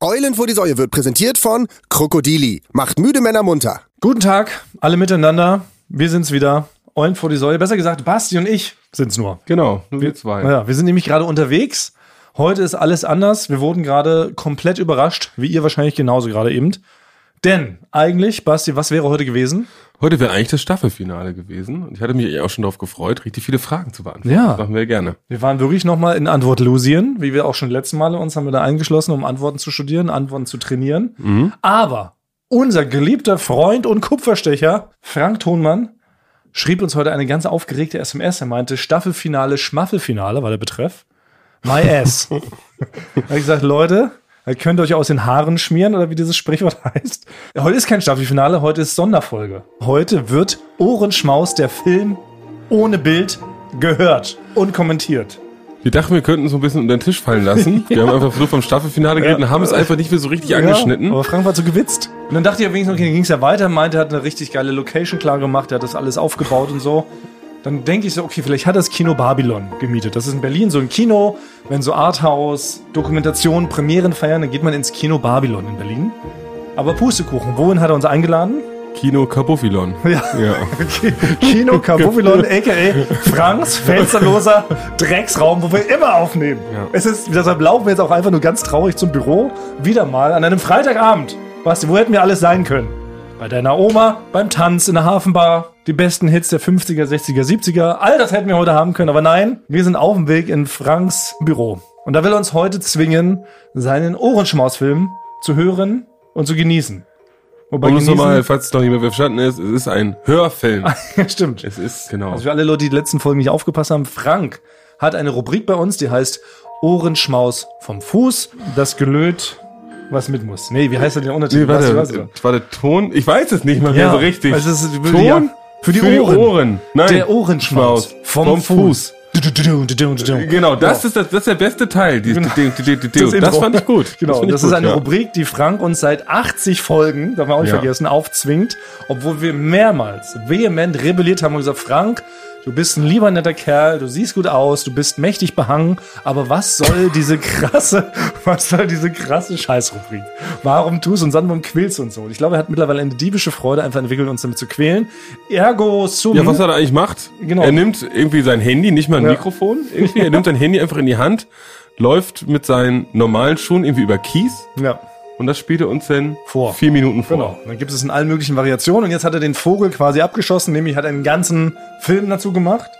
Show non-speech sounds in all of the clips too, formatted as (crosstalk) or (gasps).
Eulen vor die Säue wird präsentiert von Krokodili. Macht müde Männer munter. Guten Tag, alle miteinander. Wir sind's wieder. Eulen vor die Säule. Besser gesagt, Basti und ich sind's nur. Genau, nur wir zwei. Ja, wir sind nämlich gerade unterwegs. Heute ist alles anders. Wir wurden gerade komplett überrascht, wie ihr wahrscheinlich genauso gerade eben. Denn eigentlich, Basti, was wäre heute gewesen? Heute wäre eigentlich das Staffelfinale gewesen. Und ich hatte mich auch schon darauf gefreut, richtig viele Fragen zu beantworten. Ja. Das machen wir gerne. Wir waren wirklich nochmal in Antwortlusien, wie wir auch schon letzten Male uns haben wir da eingeschlossen, um Antworten zu studieren, Antworten zu trainieren. Mhm. Aber unser geliebter Freund und Kupferstecher, Frank Thonmann, schrieb uns heute eine ganz aufgeregte SMS. Er meinte Staffelfinale, Schmaffelfinale war der Betreff. My ass. (laughs) er hat gesagt, Leute, ihr könnt euch aus den Haaren schmieren oder wie dieses Sprichwort (laughs) heißt. Heute ist kein Staffelfinale, heute ist Sonderfolge. Heute wird Ohrenschmaus der Film ohne Bild gehört und kommentiert. Wir dachten, wir könnten so ein bisschen unter den Tisch fallen lassen. (laughs) Wir haben einfach so vom Staffelfinale geredet und haben es einfach nicht mehr so richtig angeschnitten. Ja, aber Frank war zu gewitzt. Und dann dachte ich ja wenigstens, okay, dann ging es ja weiter, meinte, er hat eine richtig geile Location klar gemacht, er hat das alles aufgebaut und so. Dann denke ich so, okay, vielleicht hat das Kino Babylon gemietet. Das ist in Berlin so ein Kino, wenn so Arthouse, Dokumentation, Premieren feiern, dann geht man ins Kino Babylon in Berlin. Aber Pustekuchen, wohin hat er uns eingeladen? Kino Kabuffilon. (laughs) Ja. ja. (laughs) Kino Kabuffilon, a.k.a. Franks fensterloser (laughs) Drecksraum, wo wir immer aufnehmen. Ja. Es ist, deshalb laufen wir jetzt auch einfach nur ganz traurig zum Büro. Wieder mal an einem Freitagabend. Basti, wo hätten wir alles sein können? Bei deiner Oma, beim Tanz in der Hafenbar, die besten Hits der 50er, 60er, 70er. All das hätten wir heute haben können, aber nein, wir sind auf dem Weg in Franks Büro. Und da will er uns heute zwingen, seinen Ohrenschmausfilm zu hören und zu genießen. Wobei Und nochmal, falls es noch nicht mehr verstanden ist, es ist ein Hörfilm. (laughs) ja, stimmt. Es ist, genau. Also für alle Leute, die die letzten Folgen nicht aufgepasst haben, Frank hat eine Rubrik bei uns, die heißt Ohrenschmaus vom Fuß, das Gelöt, was mit muss. Nee, wie heißt denn der Untertitel? Nee, warte, weißt du? war der Ton? Ich weiß es nicht mal mehr Ja, so richtig. also es ist- Ton? ja, für die Ohren. Nein. Der Ohrenschmaus vom, Fuß. Genau, das ist das, das ist der beste Teil. Die, die, die, die, die, das, Intro. fand ich gut. (laughs) Genau, das, fand ich ist gut, eine ja. Rubrik, die Frank uns seit 80 Folgen, darf man auch nicht Ja. vergessen, aufzwingt, obwohl wir mehrmals vehement rebelliert haben und gesagt, Frank, du bist ein lieber netter Kerl, du siehst gut aus, du bist mächtig behangen, aber was soll diese krasse, (laughs) was soll diese krasse Scheißrubrik? Warum tust du an, warum quälst uns so? Und ich glaube, er hat mittlerweile eine diebische Freude einfach entwickelt, uns damit zu quälen. Ergo sum. Ja, was er da eigentlich macht, Genau. er nimmt irgendwie sein Handy, nicht mal ein Ja. Mikrofon, irgendwie, (laughs) er nimmt sein Handy einfach in die Hand, läuft mit seinen normalen Schuhen irgendwie über Kies ja. Und das spielt er uns dann Vor. vier Minuten vor. Genau. Dann gibt es in allen möglichen Variationen und jetzt hat er den Vogel quasi abgeschossen, nämlich hat einen ganzen Film dazu gemacht.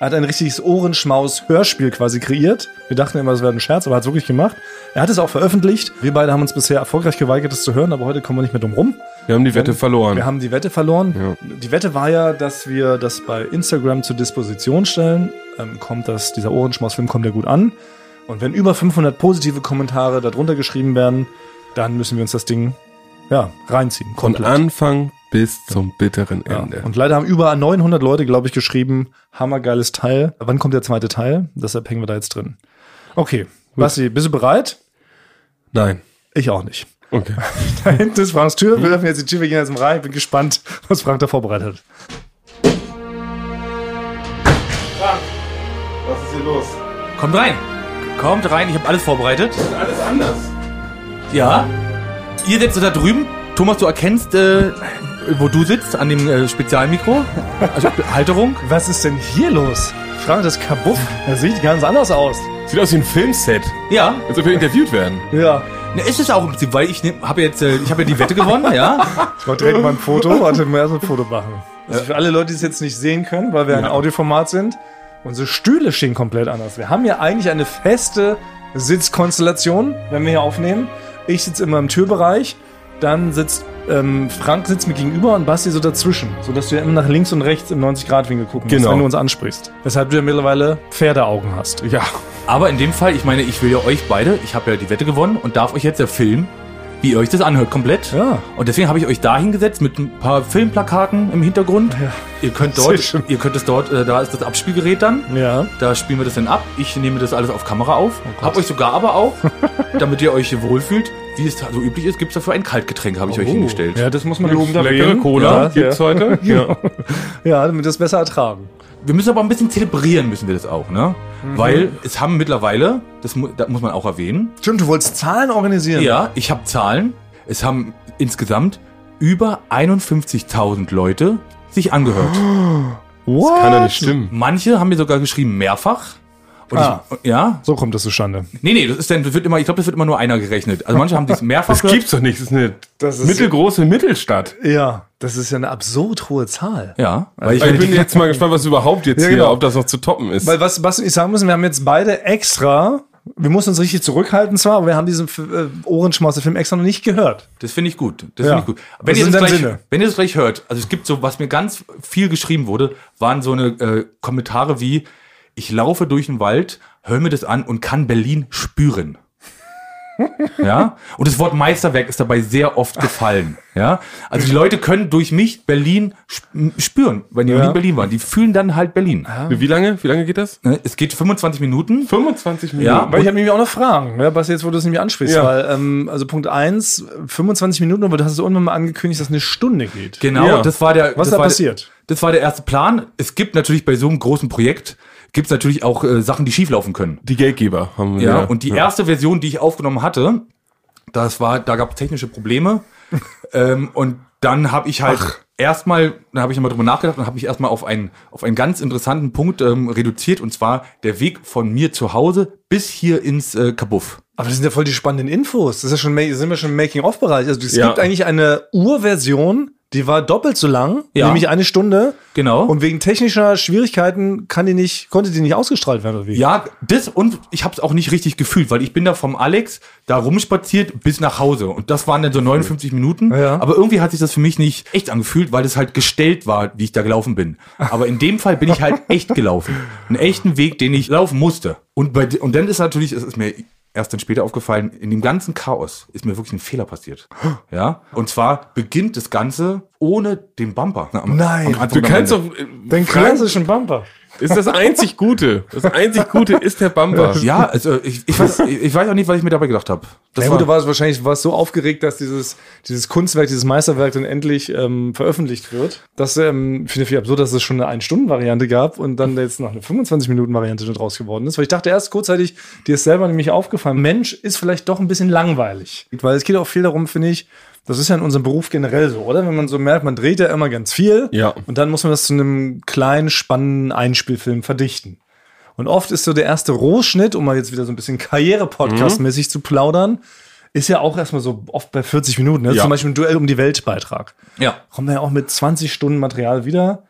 Er hat ein richtiges Ohrenschmaus-Hörspiel quasi kreiert. Wir dachten immer, das wäre ein Scherz, aber er hat es wirklich gemacht. Er hat es auch veröffentlicht. Wir beide haben uns bisher erfolgreich geweigert, es zu hören, aber heute kommen wir nicht mehr drum rum. Wir haben die Wette verloren. Wir haben die Wette verloren. Die Wette war ja, dass wir das bei Instagram zur Disposition stellen. Ähm, kommt das, dieser Ohrenschmaus-Film kommt ja gut an. Und wenn über 500 positive Kommentare darunter geschrieben werden, dann müssen wir uns das Ding ja, reinziehen. Von komplett. Anfang bis zum bitteren Ja. Ende. Und leider haben über 900 Leute, glaube ich, geschrieben, hammergeiles Teil. Wann kommt der zweite Teil? Deshalb hängen wir da jetzt drin. Okay, Basti, bist du bereit? Nein. Ich auch nicht. Okay. (laughs) Da hinten ist Franks Tür. Wir öffnen jetzt die Tür, wir gehen jetzt rein. Bin gespannt, was Frank da vorbereitet hat. Was ist hier los? Kommt rein. Kommt rein, ich habe alles vorbereitet. Alles anders. Ja. Ihr sitzt da drüben. Thomas, du erkennst, äh, wo du sitzt, an dem äh, Spezialmikro. Also Halterung. (laughs) Was ist denn hier los? Frank, das Kabuff, das sieht ganz anders aus. Sieht aus wie ein Filmset, Ja. als ob wir interviewt werden. Ja. Ne, ist es auch im Prinzip, weil ich ne, habe jetzt, äh, ich habe ja die Wette gewonnen, ja. Ich mach direkt mal ein Foto. Warte, wir erst ein Foto machen. Also für alle Leute, die es jetzt nicht sehen können, weil wir ein Audioformat sind, unsere Stühle stehen komplett anders. Wir haben ja eigentlich eine feste Sitzkonstellation, wenn wir hier aufnehmen. Ich sitze immer im Türbereich, dann sitzt ähm, Frank sitzt mir gegenüber und Basti so dazwischen, sodass du ja immer nach links und rechts im 90-Grad-Winkel gucken musst, Genau. wenn du uns ansprichst. Weshalb du ja mittlerweile Pferdeaugen hast. Ja. Aber in dem Fall, ich meine, ich will ja euch beide, ich habe ja die Wette gewonnen und darf euch jetzt ja filmen, wie ihr euch das anhört, komplett. Ja. Und deswegen habe ich euch da hingesetzt mit ein paar Filmplakaten im Hintergrund. Ja. Ihr könnt dort, ihr könnt es dort, äh, da ist das Abspielgerät dann. Ja. Da spielen wir das dann ab. Ich nehme das alles auf Kamera auf. Oh hab euch sogar aber auch, (laughs) damit ihr euch wohlfühlt, wie es so üblich ist, gibt's dafür ein Kaltgetränk, habe ich euch hingestellt. Oh. Ja, das muss man lobend Leckere. Cola Ja, gibt's ja. heute. (laughs) Ja. ja, damit wir das besser ertragen. Wir müssen aber ein bisschen zelebrieren, müssen wir das auch, ne? Mhm. Weil es haben mittlerweile, das, mu das muss man auch erwähnen, Stimmt, du wolltest Zahlen organisieren. ja, ich habe Zahlen. Es haben insgesamt über 51.000 Leute sich angehört. (gasps) What? Kann ja nicht stimmen. Manche haben mir sogar geschrieben mehrfach. Und Ah. ich, ja, So kommt das zustande. nee, nee, das ist dann, das wird immer, ich glaube, das wird immer nur einer gerechnet. Also manche haben das (laughs) mehrfach Das gibt's doch nicht. Das ist eine Das ist- mittelgroße Mittelstadt. Ja, das ist ja eine absurd hohe Zahl. Ja, weil ich, Ich bin jetzt mal gespannt, was überhaupt jetzt Ja, hier, genau. ob das noch zu toppen ist. Weil was, was ich sagen müssen, wir haben jetzt beide extra, wir mussten uns richtig zurückhalten zwar, aber wir haben diesen äh, Ohrenschmaus-Film extra noch nicht gehört. das finde ich gut. Das Ja. finde ich gut. Wenn ihr, gleich, Sinne. wenn ihr das gleich hört, also es gibt so, was mir ganz viel geschrieben wurde, waren so eine äh, Kommentare wie, ich laufe durch den Wald, höre mir das an und kann Berlin spüren. (laughs) ja, und das Wort Meisterwerk ist dabei sehr oft gefallen. Ja, also die Leute können durch mich Berlin sp- spüren, wenn die Ja. in Berlin waren. Die fühlen dann halt Berlin. Wie lange? Wie lange geht das? Ne, Es geht 25 Minuten. 25 Minuten. Ja. Weil ich habe nämlich auch noch Fragen, ja, was jetzt, wo du es nämlich ansprichst. Ja. Weil, ähm, also Punkt eins, 25 Minuten, aber du hast es irgendwann mal angekündigt, dass es eine Stunde geht. Genau, Ja. das war der. Was das da war passiert? Der, das war der erste Plan. Es gibt natürlich bei so einem großen Projekt gibt es natürlich auch äh, Sachen, die schieflaufen können. Die Geldgeber haben Ja, wir. und die erste Version, die ich aufgenommen hatte, das war, da gab es technische Probleme. (laughs) ähm, und dann habe ich halt erstmal, dann habe ich nochmal drüber nachgedacht und habe mich erstmal auf einen, auf einen ganz interessanten Punkt ähm, reduziert, und zwar der Weg von mir zu Hause bis hier ins äh, Kabuff. Aber das sind ja voll die spannenden Infos. Das ist ja schon, sind wir schon im Making-of-Bereich. Also es Ja. gibt eigentlich eine Urversion, die war doppelt so lang, Ja. nämlich eine Stunde. Genau. Und wegen technischer Schwierigkeiten kann die nicht, konnte die nicht ausgestrahlt werden, oder wie? Ja, das und ich habe es auch nicht richtig gefühlt, weil ich bin da vom Alex da rumspaziert bis nach Hause und das waren dann so 59 Minuten. Ja. Aber irgendwie hat sich das für mich nicht echt angefühlt, weil es halt gestellt war, wie ich da gelaufen bin. Aber in dem Fall bin ich halt (laughs) echt gelaufen, einen echten Weg, den ich laufen musste. Und bei und dann ist natürlich, es ist mir erst dann später aufgefallen, in dem ganzen Chaos ist mir wirklich ein Fehler passiert. Ja, und zwar beginnt das Ganze ohne den Bumper. Am- Nein. am Du Ende. doch. äh, Den klassischen Bumper. Ist das einzig Gute. Das einzig Gute ist der Bumper. Ja, also ich, ich, weiß, ich weiß auch nicht, was ich mir dabei gedacht habe. Ja, gut, du warst wahrscheinlich warst so aufgeregt, dass dieses, dieses Kunstwerk, dieses Meisterwerk dann endlich ähm, veröffentlicht wird. Das ähm, finde ich viel absurd, dass es schon eine Ein-Stunden-Variante gab und dann jetzt noch eine 25-Minuten-Variante draus geworden ist. Weil ich dachte erst kurzzeitig, dir ist selber nämlich aufgefallen, Mensch ist vielleicht doch ein bisschen langweilig. Weil es geht auch viel darum, finde ich, das ist ja in unserem Beruf generell so, oder? Wenn man so merkt, man dreht ja immer ganz viel Ja. und dann muss man das zu einem kleinen, spannenden Einspielfilm verdichten. Und oft ist so der erste Rohschnitt, um mal jetzt wieder so ein bisschen Karriere-Podcast-mäßig zu plaudern, ist ja auch erstmal so oft bei 40 Minuten. Ne? Ja. Zum Beispiel ein Duell um die Welt-Beitrag. Ja. Kommt man ja auch mit 20 Stunden Material wieder.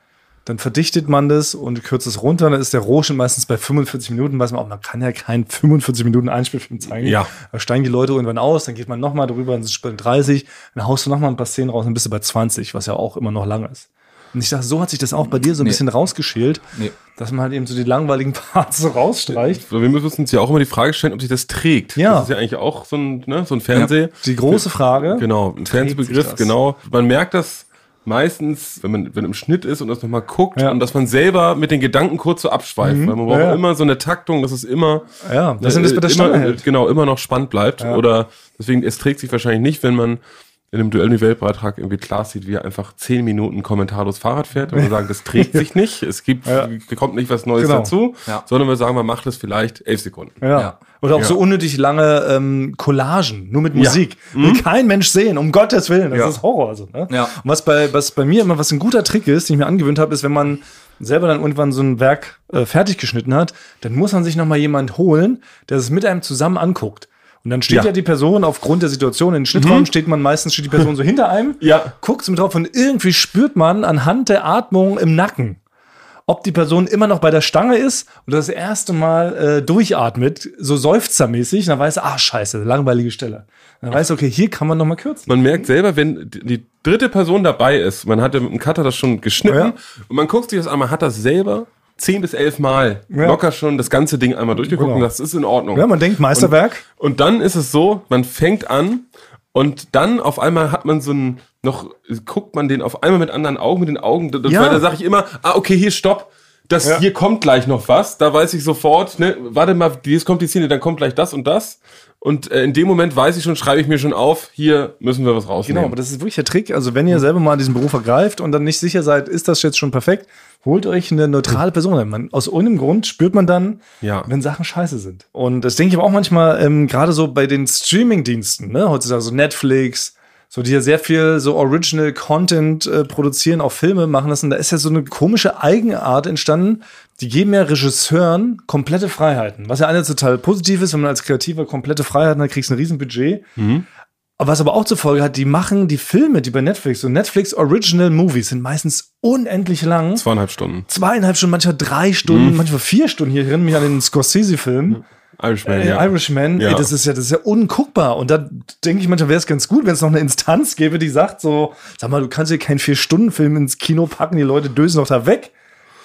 Dann verdichtet man das und kürzt es runter. Dann ist der Rohschnitt meistens bei 45 Minuten. Weiß man auch, man kann ja keinen 45 Minuten Einspielfilm zeigen. Ja. Da steigen die Leute irgendwann aus, dann geht man nochmal drüber, dann ist es bei 30, dann haust du nochmal ein paar Szenen raus, dann bist du bei 20, was ja auch immer noch lang ist. Und ich dachte, so hat sich das auch bei dir so ein Nee. bisschen rausgeschält, Nee. dass man halt eben so die langweiligen (laughs) Parts so rausstreicht. Wir müssen uns ja auch immer die Frage stellen, ob sich das trägt. Ja. Das ist ja eigentlich auch so ein, ne, so ein Fernseh. Die große Frage. Genau, ein Fernsehbegriff, genau. Man merkt das meistens, wenn man wenn im Schnitt ist und das nochmal guckt Ja. und dass man selber mit den Gedanken kurz so abschweift. Weil man braucht Ja, ja. immer so eine Taktung, dass es immer, Ja, dass man das bei der äh, immer, hält. genau, immer noch spannend bleibt. Oder deswegen, es trägt sich wahrscheinlich nicht, wenn man in einem Duell Weltbeitrag irgendwie klar sieht, wie er einfach zehn Minuten kommentarlos Fahrrad fährt und wir sagen, das trägt (laughs) sich nicht, es gibt, Ja. kommt nicht was Neues Genau. dazu, Ja. sondern wir sagen, man macht es vielleicht elf Sekunden. Ja. Ja. Oder auch Ja. so unnötig lange ähm, Collagen, nur mit Musik. Will kein Mensch sehen, um Gottes Willen. Das Ja. ist Horror. So, ne? Ja. Und was bei, was bei mir immer was ein guter Trick ist, den ich mir angewöhnt habe, ist, wenn man selber dann irgendwann so ein Werk äh, fertig geschnitten hat, dann muss man sich noch mal jemand holen, der es mit einem zusammen anguckt. Und dann steht ja, Ja. die Person aufgrund der Situation in den Schnittraum, steht man meistens steht die Person so hinter einem, (laughs) Ja. guckt mit drauf und irgendwie spürt man anhand der Atmung im Nacken, ob die Person immer noch bei der Stange ist oder das erste Mal äh, durchatmet, so seufzermäßig, dann weiß er, ah, scheiße, langweilige Stelle. Dann weiß er, okay, hier kann man noch mal kürzen. Man merkt selber, wenn die dritte Person dabei ist, man hat ja mit dem Cutter das schon geschnitten Ja. und man guckt sich das an, man hat das selber zehn bis elf Mal Ja. locker schon das ganze Ding einmal durchgeguckt Genau. und das ist in Ordnung. Ja, man denkt Meisterwerk. Und dann ist es so, man fängt an und dann auf einmal hat man so ein, noch, guckt man den auf einmal mit anderen Augen, mit den Augen, das, Ja. weil da sage ich immer, ah, okay, hier, stopp. Das, Ja. Hier kommt gleich noch was, da weiß ich sofort, ne, warte mal, jetzt kommt die Szene, dann kommt gleich das und das. Und äh, in dem Moment weiß ich schon, schreibe ich mir schon auf, hier müssen wir was rausnehmen. Genau, aber das ist wirklich der Trick. Also wenn ihr selber mal diesen Beruf ergreift und dann nicht sicher seid, ist das jetzt schon perfekt, holt euch eine neutrale Person. Man, aus irgendeinem Grund spürt man dann, Ja. wenn Sachen scheiße sind. Und das denke ich aber auch manchmal, ähm, gerade so bei den Streaming-Diensten, ne, heutzutage so Netflix, so die ja sehr viel so Original Content äh, produzieren, auch Filme machen lassen. Da ist ja so eine komische Eigenart entstanden. Die geben ja Regisseuren komplette Freiheiten. Was ja einerseits total positiv ist, wenn man als Kreativer komplette Freiheiten hat, kriegst du ein Riesenbudget. Aber was aber auch zur Folge hat, die machen die Filme, die bei Netflix, so Netflix Original Movies sind meistens unendlich lang. Zweieinhalb Stunden. Zweieinhalb Stunden, manchmal drei Stunden, manchmal vier Stunden. Hier erinnere mich an den Scorsese-Film. Irishman, Äh, ja. Irishman, Ja. ey, das ist ja, das ist ja unguckbar. Und da denke ich manchmal, wäre es ganz gut, wenn es noch eine Instanz gäbe, die sagt so, sag mal, du kannst hier keinen Vier-Stunden-Film ins Kino packen, die Leute dösen doch da weg.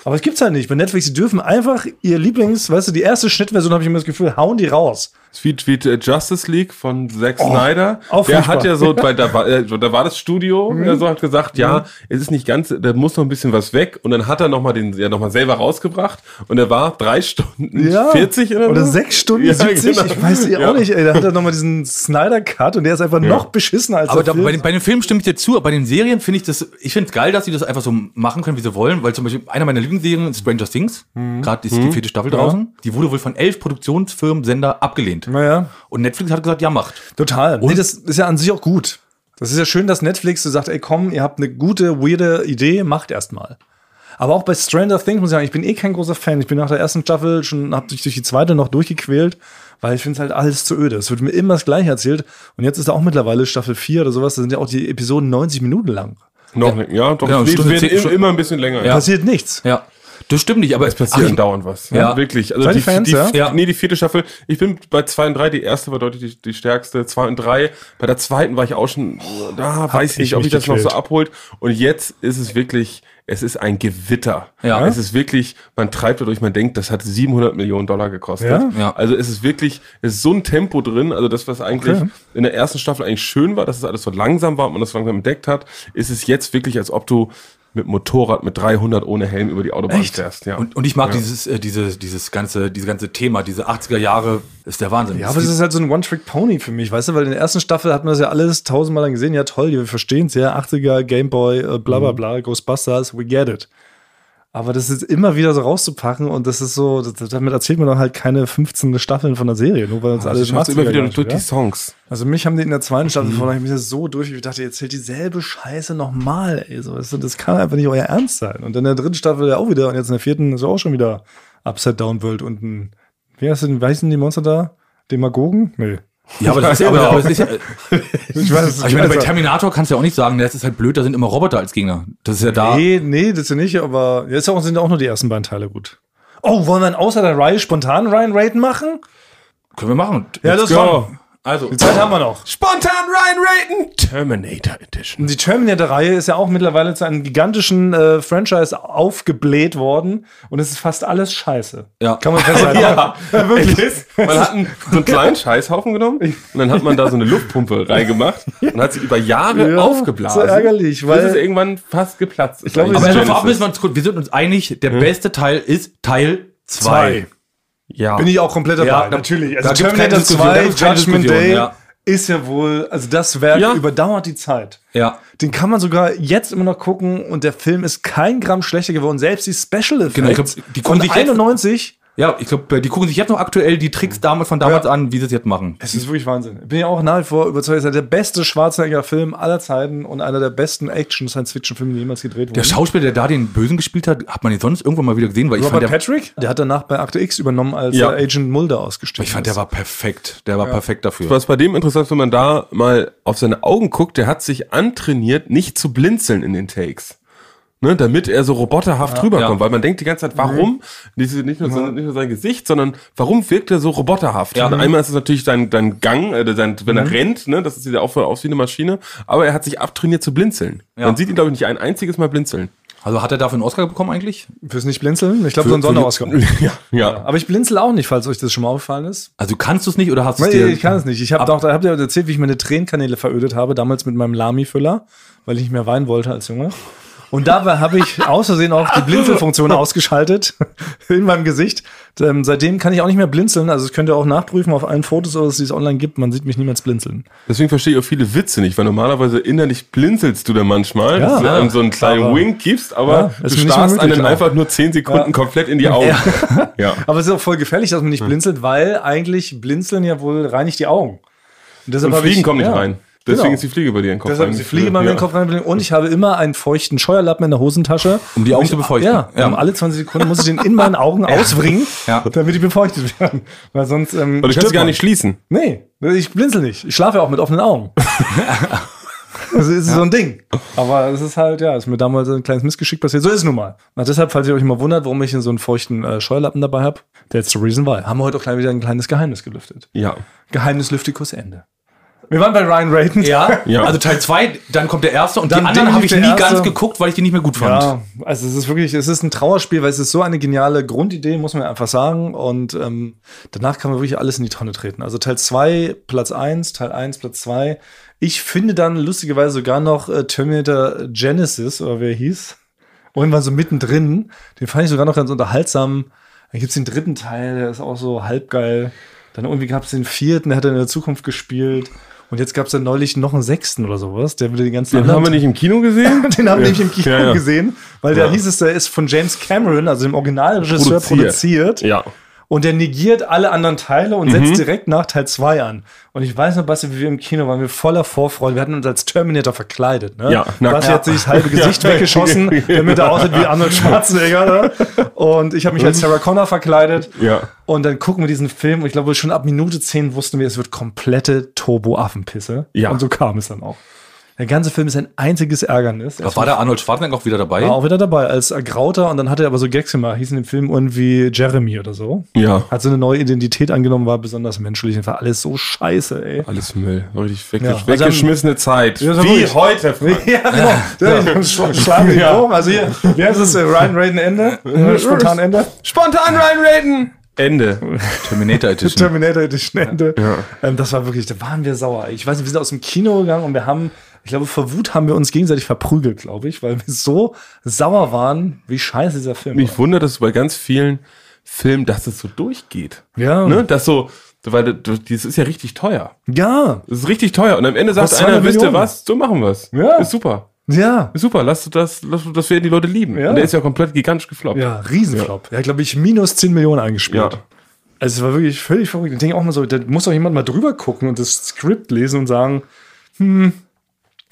Aber es gibt's halt nicht. Bei Netflix, die dürfen einfach ihr Lieblings, weißt du, die erste Schnittversion habe ich immer das Gefühl, hauen die raus. Es Wie, wie äh, Justice League von Zack Snyder. auch der hat ja so, (laughs) weil da war, äh, da war das Studio, der so hat gesagt, ja, es ist nicht ganz, da muss noch ein bisschen was weg. Und dann hat er nochmal den, ja nochmal selber rausgebracht. Und er war drei Stunden 40 oder, Oder sechs Stunden Ja, 70, genau. ich weiß ja Ja. auch nicht, ey. Da hat er nochmal diesen Snyder-Cut und der ist einfach noch beschissener als Aber der da, bei, den, bei den Filmen stimme ich dir zu, aber bei den Serien finde ich das, ich finde es geil, dass sie das einfach so machen können, wie sie wollen, weil zum Beispiel einer meiner Lieblingsserien ist Stranger Things, Mhm. gerade ist die vierte Staffel draußen, die wurde wohl von elf Produktionsfirmen, Sender abgelehnt. Naja. Und Netflix hat gesagt, ja, macht. Total. Nee, das ist ja an sich auch gut. Das ist ja schön, dass Netflix so sagt, ey komm, ihr habt eine gute, weirde Idee, macht erst mal. Aber auch bei Stranger Things muss ich sagen, ich bin eh kein großer Fan. Ich bin nach der ersten Staffel schon, hab mich durch die zweite noch durchgequält, weil ich finde es halt alles zu öde. Es wird mir immer das Gleiche erzählt. Und jetzt ist da auch mittlerweile Staffel 4 oder sowas, da sind ja auch die Episoden 90 Minuten lang. Noch nicht, ja, doch, es Stunde werden immer ein bisschen länger. Ja. Passiert nichts. Ja. Das stimmt nicht, aber Es passiert dauernd was. Ja. wirklich. Also die, Fans, die, ja? Ja. Nee, die vierte Staffel. Ich bin bei zwei und drei. Die erste war deutlich die, die stärkste. Zwei und drei. Bei der zweiten war ich auch schon, da weiß ich ich nicht, ob ich das noch so abholt. Und jetzt ist es wirklich, es ist ein Gewitter. Ja. Es ist wirklich, man treibt dadurch, man denkt, das hat 700 Millionen Dollar gekostet. Ja? Ja. Also es ist wirklich, es ist so ein Tempo drin. Also das, was eigentlich Okay. in der ersten Staffel eigentlich schön war, dass es alles so langsam war und man das langsam entdeckt hat, ist es jetzt wirklich, als ob du mit Motorrad mit 300 ohne Helm über die Autobahn Echt? fährst. Ja. Und, und ich mag Ja. dieses, äh, diese, dieses ganze, dieses ganze Thema, diese 80er Jahre, ist der Wahnsinn. Ja, aber es ist halt so ein One-Trick-Pony für mich, weißt du, weil in der ersten Staffel hat man das ja alles tausendmal lang gesehen. Ja, toll, wir verstehen es, ja, 80er, Gameboy, äh, bla bla bla, Ghostbusters, we get it. Aber das ist immer wieder so rauszupacken und das ist so, das, damit erzählt man dann halt keine 15 Staffeln von der Serie, nur weil uns Also alles ich mach's immer wieder durch die? Songs. Also mich haben die in der zweiten Staffel vorhin, ich mich das so durch, ich dachte, jetzt hält dieselbe Scheiße nochmal, ey, so, weißt du, das kann einfach nicht euer Ernst sein. Und in der dritten Staffel ja auch wieder und jetzt in der vierten ist auch schon wieder Upside Down World und ein, wie heißt denn, wie heißen die Monster da? Demagogen? Nee. Ja, aber das ist ja, aber, aber das ist ja, (laughs) Ich weiß ich meine, bei. Terminator kannst du ja auch nicht sagen, das ist halt blöd, da sind immer Roboter als Gegner. Das ist ja da. Nee, nee, das ist ja nicht, aber jetzt auch, sind auch nur die ersten beiden Teile gut. Oh, wollen wir dann außer der Reihe spontan Ryan Raiden machen? Können wir machen. Ja, das go. schon. Also, Die Zeit haben wir noch. Spontan Ryan Raiden Terminator Edition. Und die Terminator-Reihe ist ja auch mittlerweile zu einem gigantischen äh, Franchise aufgebläht worden und es ist fast alles scheiße. Ja. Kann man festhalten. (laughs) Ja, wirklich. Man hat einen, so einen kleinen Scheißhaufen genommen und dann hat man da so eine Luftpumpe reingemacht (laughs) und hat sie über Jahre Ja, aufgeblasen. so ärgerlich, weil- bis es irgendwann fast geplatzt ist. Ich glaube, aber das vorab müssen wir uns kurz, wir sind uns einig, der beste Teil ist Teil 2. Ja. Bin ich auch komplett dabei. Ja, da- natürlich. da Also keine Terminator Diskussion, da 2, gibt's keine Judgment Day ja. ist ja wohl, also das Werk Ja. überdauert die Zeit. Ja. Den kann man sogar jetzt immer noch gucken und der Film ist kein Gramm schlechter geworden. Selbst die Special Effects Genau, glaub, die von gucken sich jetzt- 91 Ja, ich glaube, die gucken sich jetzt noch aktuell die Tricks damals von damals Ja. an, wie sie es jetzt machen. Es ist wirklich Wahnsinn. Bin ja auch nach wie vor überzeugt, es ist der beste Schwarzenegger-Film aller Zeiten und einer der besten Action-Science-Fiction-Filme, die jemals gedreht Der wurden. Schauspieler, der da den Bösen gespielt hat, hat man ihn sonst irgendwann mal wieder gesehen, weil ich Robert fand, der, Patrick, der hat danach bei Akte X übernommen, als Ja. äh, Agent Mulder ausgestiegen ich fand, der war perfekt. Der war perfekt dafür. Was bei dem interessant ist, wenn man da mal auf seine Augen guckt, der hat sich antrainiert, nicht zu blinzeln in den Takes. Ne, damit er so roboterhaft rüberkommt, Ja. weil man denkt die ganze Zeit, warum, diese, nicht, nur, sondern nicht nur sein Gesicht, sondern warum wirkt er so roboterhaft? Ja. Und einmal ist es natürlich sein, dein Gang, äh, sein, wenn er rennt, ne, das sieht ja auch aus wie eine Maschine, aber er hat sich abtrainiert zu blinzeln. Ja. Man sieht ihn, glaube ich, nicht ein einziges Mal blinzeln. Also hat er dafür einen Oscar bekommen eigentlich? Fürs Nicht-Blinzeln? Ich glaube, so ein Sonderausgabe. (laughs) ja, ja. Aber ich blinzel auch nicht, falls euch das schon mal aufgefallen ist. Also kannst du es nicht oder hast du es Nee, dir? ich kann es nicht. Ich habe Ab- doch, da habt ihr erzählt, wie ich meine Tränenkanäle verödet habe, damals mit meinem Lami-Füller, weil ich nicht mehr weinen wollte als Junge. Und dabei habe ich aus Versehen auch die Blinzelfunktion ausgeschaltet (laughs) in meinem Gesicht. Ähm, seitdem kann ich auch nicht mehr blinzeln. Also das könnt ihr auch nachprüfen auf allen Fotos, oder die es online gibt. Man sieht mich niemals blinzeln. Deswegen verstehe ich auch viele Witze nicht, weil normalerweise innerlich blinzelst du dann manchmal, Ja. dass du einem so einen kleinen Aber- Wink gibst, aber Ja, du starrst auch. einfach nur 10 Sekunden komplett in die Augen. (laughs) Ja. Aber es ist auch voll gefährlich, dass man nicht blinzelt, weil eigentlich blinzeln ja wohl reinigt die Augen. Und, deshalb Und Fliegen ich- kommen nicht rein. Deswegen Genau. ist die Fliege bei dir in den Kopf Deshalb ist die Fliege mal in Ja. den Kopf rein und ich habe immer einen feuchten Scheuerlappen in der Hosentasche. Um die Augen zu befeuchten. Ja, Ja. Um alle 20 Sekunden muss ich den in meinen Augen (laughs) ausbringen, Ja. damit die befeuchtet werden. Weil sonst. Ähm, Aber du kannst sie gar nicht schließen. Nee, ich blinzel nicht. Ich schlafe ja auch mit offenen Augen. (laughs) Das ist so ein Ding. Aber es ist halt, ja, ist mir damals ein kleines Missgeschick passiert. So ist es nun mal. Und deshalb, falls ihr euch mal wundert, warum ich so einen feuchten äh, Scheuerlappen dabei habe, that's the reason why. Haben wir heute auch gleich wieder ein kleines Geheimnis gelüftet. Ja. Geheimnis Lüftikus Ende. Wir waren bei Ryan Raiden. Ja, (laughs) Ja. also Teil 2, dann kommt der erste und Dann die anderen habe ich nie der ganz erste. geguckt, weil ich die nicht mehr gut fand. Ja, also es ist wirklich, es ist ein Trauerspiel, weil es ist so eine geniale Grundidee, muss man einfach sagen. Und ähm, danach kann man wirklich alles in die Tonne treten. Also Teil 2, Platz 1, Teil 1, Platz 2. Ich finde dann lustigerweise sogar noch äh, Terminator Genesis, oder wer hieß, irgendwann so mittendrin. Den fand ich sogar noch ganz unterhaltsam. Dann gibt's den dritten Teil, der ist auch so halbgeil. Dann irgendwie gab's den vierten, der hat er in der Zukunft gespielt. Und jetzt gab's dann neulich noch einen sechsten oder sowas, der wieder die ganzen Den haben wir nicht im Kino gesehen? (laughs) den haben wir Ja. nämlich im Kino Ja, ja. gesehen, weil der Ja. hieß es, der ist von James Cameron, also dem Originalregisseur, Produziert. produziert. Ja. Und der negiert alle anderen Teile und Mhm. setzt direkt nach Teil 2 an. Und ich weiß noch, Basti, wie wir im Kino waren, wir voller Vorfreude. Wir hatten uns als Terminator verkleidet. Ne? Ja, nackt. Basti Ja. hat sich das halbe (laughs) Gesicht Ja. weggeschossen, damit er aussieht wie Arnold (laughs) Schwarzenegger. Ne? Und ich habe mich als Sarah Connor verkleidet. Ja. Und dann gucken wir diesen Film. Und ich glaube, schon ab Minute 10 wussten wir, es wird komplette Turbo-Affenpisse. Ja. Und so kam es dann auch. Der ganze Film ist ein einziges Ärgernis. Da war der Arnold Schwarzenegger auch wieder dabei. war auch wieder dabei als Ergrauter und dann hat er aber so Gags gemacht, hieß in dem Film irgendwie Jeremy oder so. Ja. Hat so eine neue Identität angenommen, war besonders menschlich. War alles so scheiße, ey. Alles Müll. Richtig weggesch Ja, also weggeschmissene Zeit. Ja, Wie wirklich. heute. Frank. Ja, genau. Ja. Schlagen Ja. Also hier, wie heißt es? äh, Ryan Raiden Ende? Äh, Spontan Ende? Spontan Ryan Raiden. Ende. Terminator Edition. (laughs) Terminator Edition Ende. Ähm, das war wirklich, da waren wir sauer. Ich weiß nicht, wir sind aus dem Kino gegangen und wir haben, ich glaube, vor Wut haben wir uns gegenseitig verprügelt, glaube ich, weil wir so sauer waren, wie scheiße dieser Film Mich wundert es bei ganz vielen Filmen, dass es so durchgeht. Ja. Ne? Das so, weil das ist ja richtig teuer. Ja, Das ist richtig teuer. Und am Ende sagt Was, einer, 200 wisst ihr was? So machen wir's. Ja. Ist super. ja. Ist super. Lasst das, lasst, das werden die Leute lieben. Ja. Und der ist ja komplett gigantisch gefloppt. Ja, Riesenflop. Ja, glaube ich, minus 10 Millionen eingespielt. Ja. Also es war wirklich völlig verrückt. Ich denke auch mal so, da muss doch jemand mal drüber gucken und das Skript lesen und sagen, hm,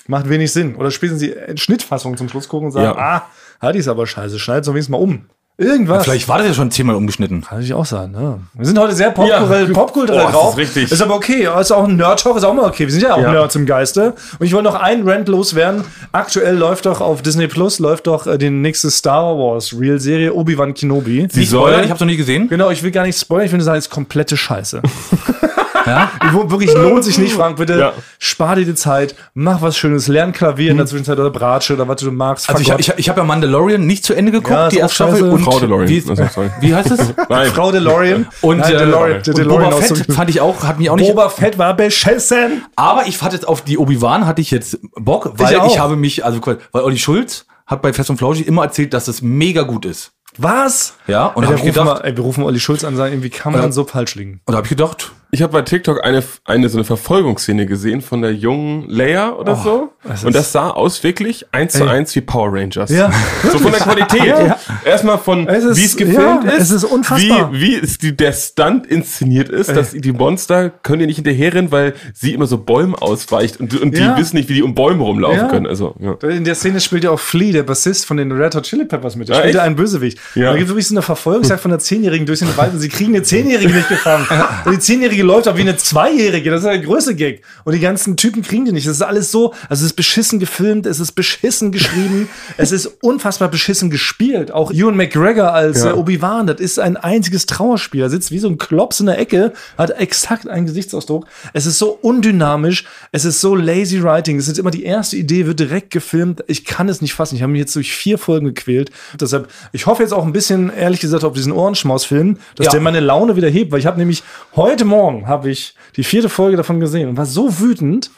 macht wenig Sinn. Oder spätestens die Schnittfassung zum Schluss gucken und sagen, Ja. ah, ah, die ist aber scheiße, schneid es doch wenigstens mal um. Irgendwas. Vielleicht war das ja schon zehnmal umgeschnitten. Kann ich auch sagen, ne? Wir sind heute sehr popkulturell Ja. popkulturell Oh, das drauf. ist richtig. Ist aber okay. Ist auch ein Nerd-Talk, ist auch mal okay. Wir sind ja auch Ja. Nerds im Geiste. Und ich wollte noch einen Rant loswerden. Aktuell läuft doch auf Disney Plus, läuft doch äh, die nächste Star Wars Real-Serie Obi-Wan Kenobi. Sie soll, spoilern, ich habe noch nie gesehen. Genau, ich will gar nicht spoilern, ich finde, das ist komplette Scheiße. (laughs) Ja? Ich, wirklich lohnt sich nicht, Frank, bitte. Ja. Spar dir die Zeit, mach was Schönes, lern Klavier in der Zwischenzeit oder Bratsche oder was du magst. Also ich, ich, ich habe ja Mandalorian nicht zu Ende geguckt, Ja, die erste Staffel. Und Frau DeLorean. Wie, Also, wie heißt es? Nein. Frau DeLorean. Und, Nein, äh, DeLorean, der und DeLorean Boba Fett fand ich auch, hat mich auch nicht. Boba Fett war beschissen. Aber ich hatte jetzt auf die Obi-Wan hatte ich jetzt Bock, weil ich, auch. habe mich, also weil Olli Schulz hat bei Fest und Flauschig immer erzählt, dass es mega gut ist. Was? Ja, und Ey, hab wir, ich rufen gedacht, mal, ey, wir rufen Olli Schulz an sagen, ey, wie kann man so falsch liegen? und da habe ich gedacht, Ich habe bei TikTok eine, eine so eine Verfolgungsszene gesehen von der jungen Leia oder so. das Und ist- das sah aus wirklich eins zu eins wie Power Rangers. Ja. So von der Qualität. Ja. Erstmal von, Es ist- wie es gefilmt ja, ist. es ist unfassbar. Wie, wie es die, der Stunt inszeniert ist, dass die Monster können ihr nicht hinterherrennen, weil sie immer so Bäume ausweicht und, und die Ja. wissen nicht, wie die um Bäume rumlaufen Ja. können. Also, ja. In der Szene spielt ja auch Flea, der Bassist von den Red Hot Chili Peppers mit. Der Ja, spielt ja einen Bösewicht. Ja. Und da gibt es wirklich so eine Verfolgungsjagd von einer Zehnjährigen durch den Wald und sie kriegen eine Zehnjährige nicht gefangen. (laughs) Und die Zehnjährige läuft auch wie eine Zweijährige. Das ist der größte Gag. Und die ganzen Typen kriegen die nicht. Das ist alles so, also es ist beschissen gefilmt, es ist beschissen geschrieben, (laughs) es ist unfassbar beschissen gespielt. Auch Ewan McGregor als Ja. äh, Obi-Wan, das ist ein einziges Trauerspiel. Er sitzt wie so ein Klops in der Ecke, hat exakt einen Gesichtsausdruck. Es ist so undynamisch, es ist so lazy writing. Es ist immer die erste Idee, wird direkt gefilmt. Ich kann es nicht fassen. Ich habe mich jetzt durch vier Folgen gequält. Deshalb, ich hoffe jetzt auch ein bisschen, ehrlich gesagt, auf diesen Ohrenschmaus-Film, dass Ja. der meine Laune wieder hebt, weil ich habe nämlich heute Morgen habe ich die vierte Folge davon gesehen und war so wütend,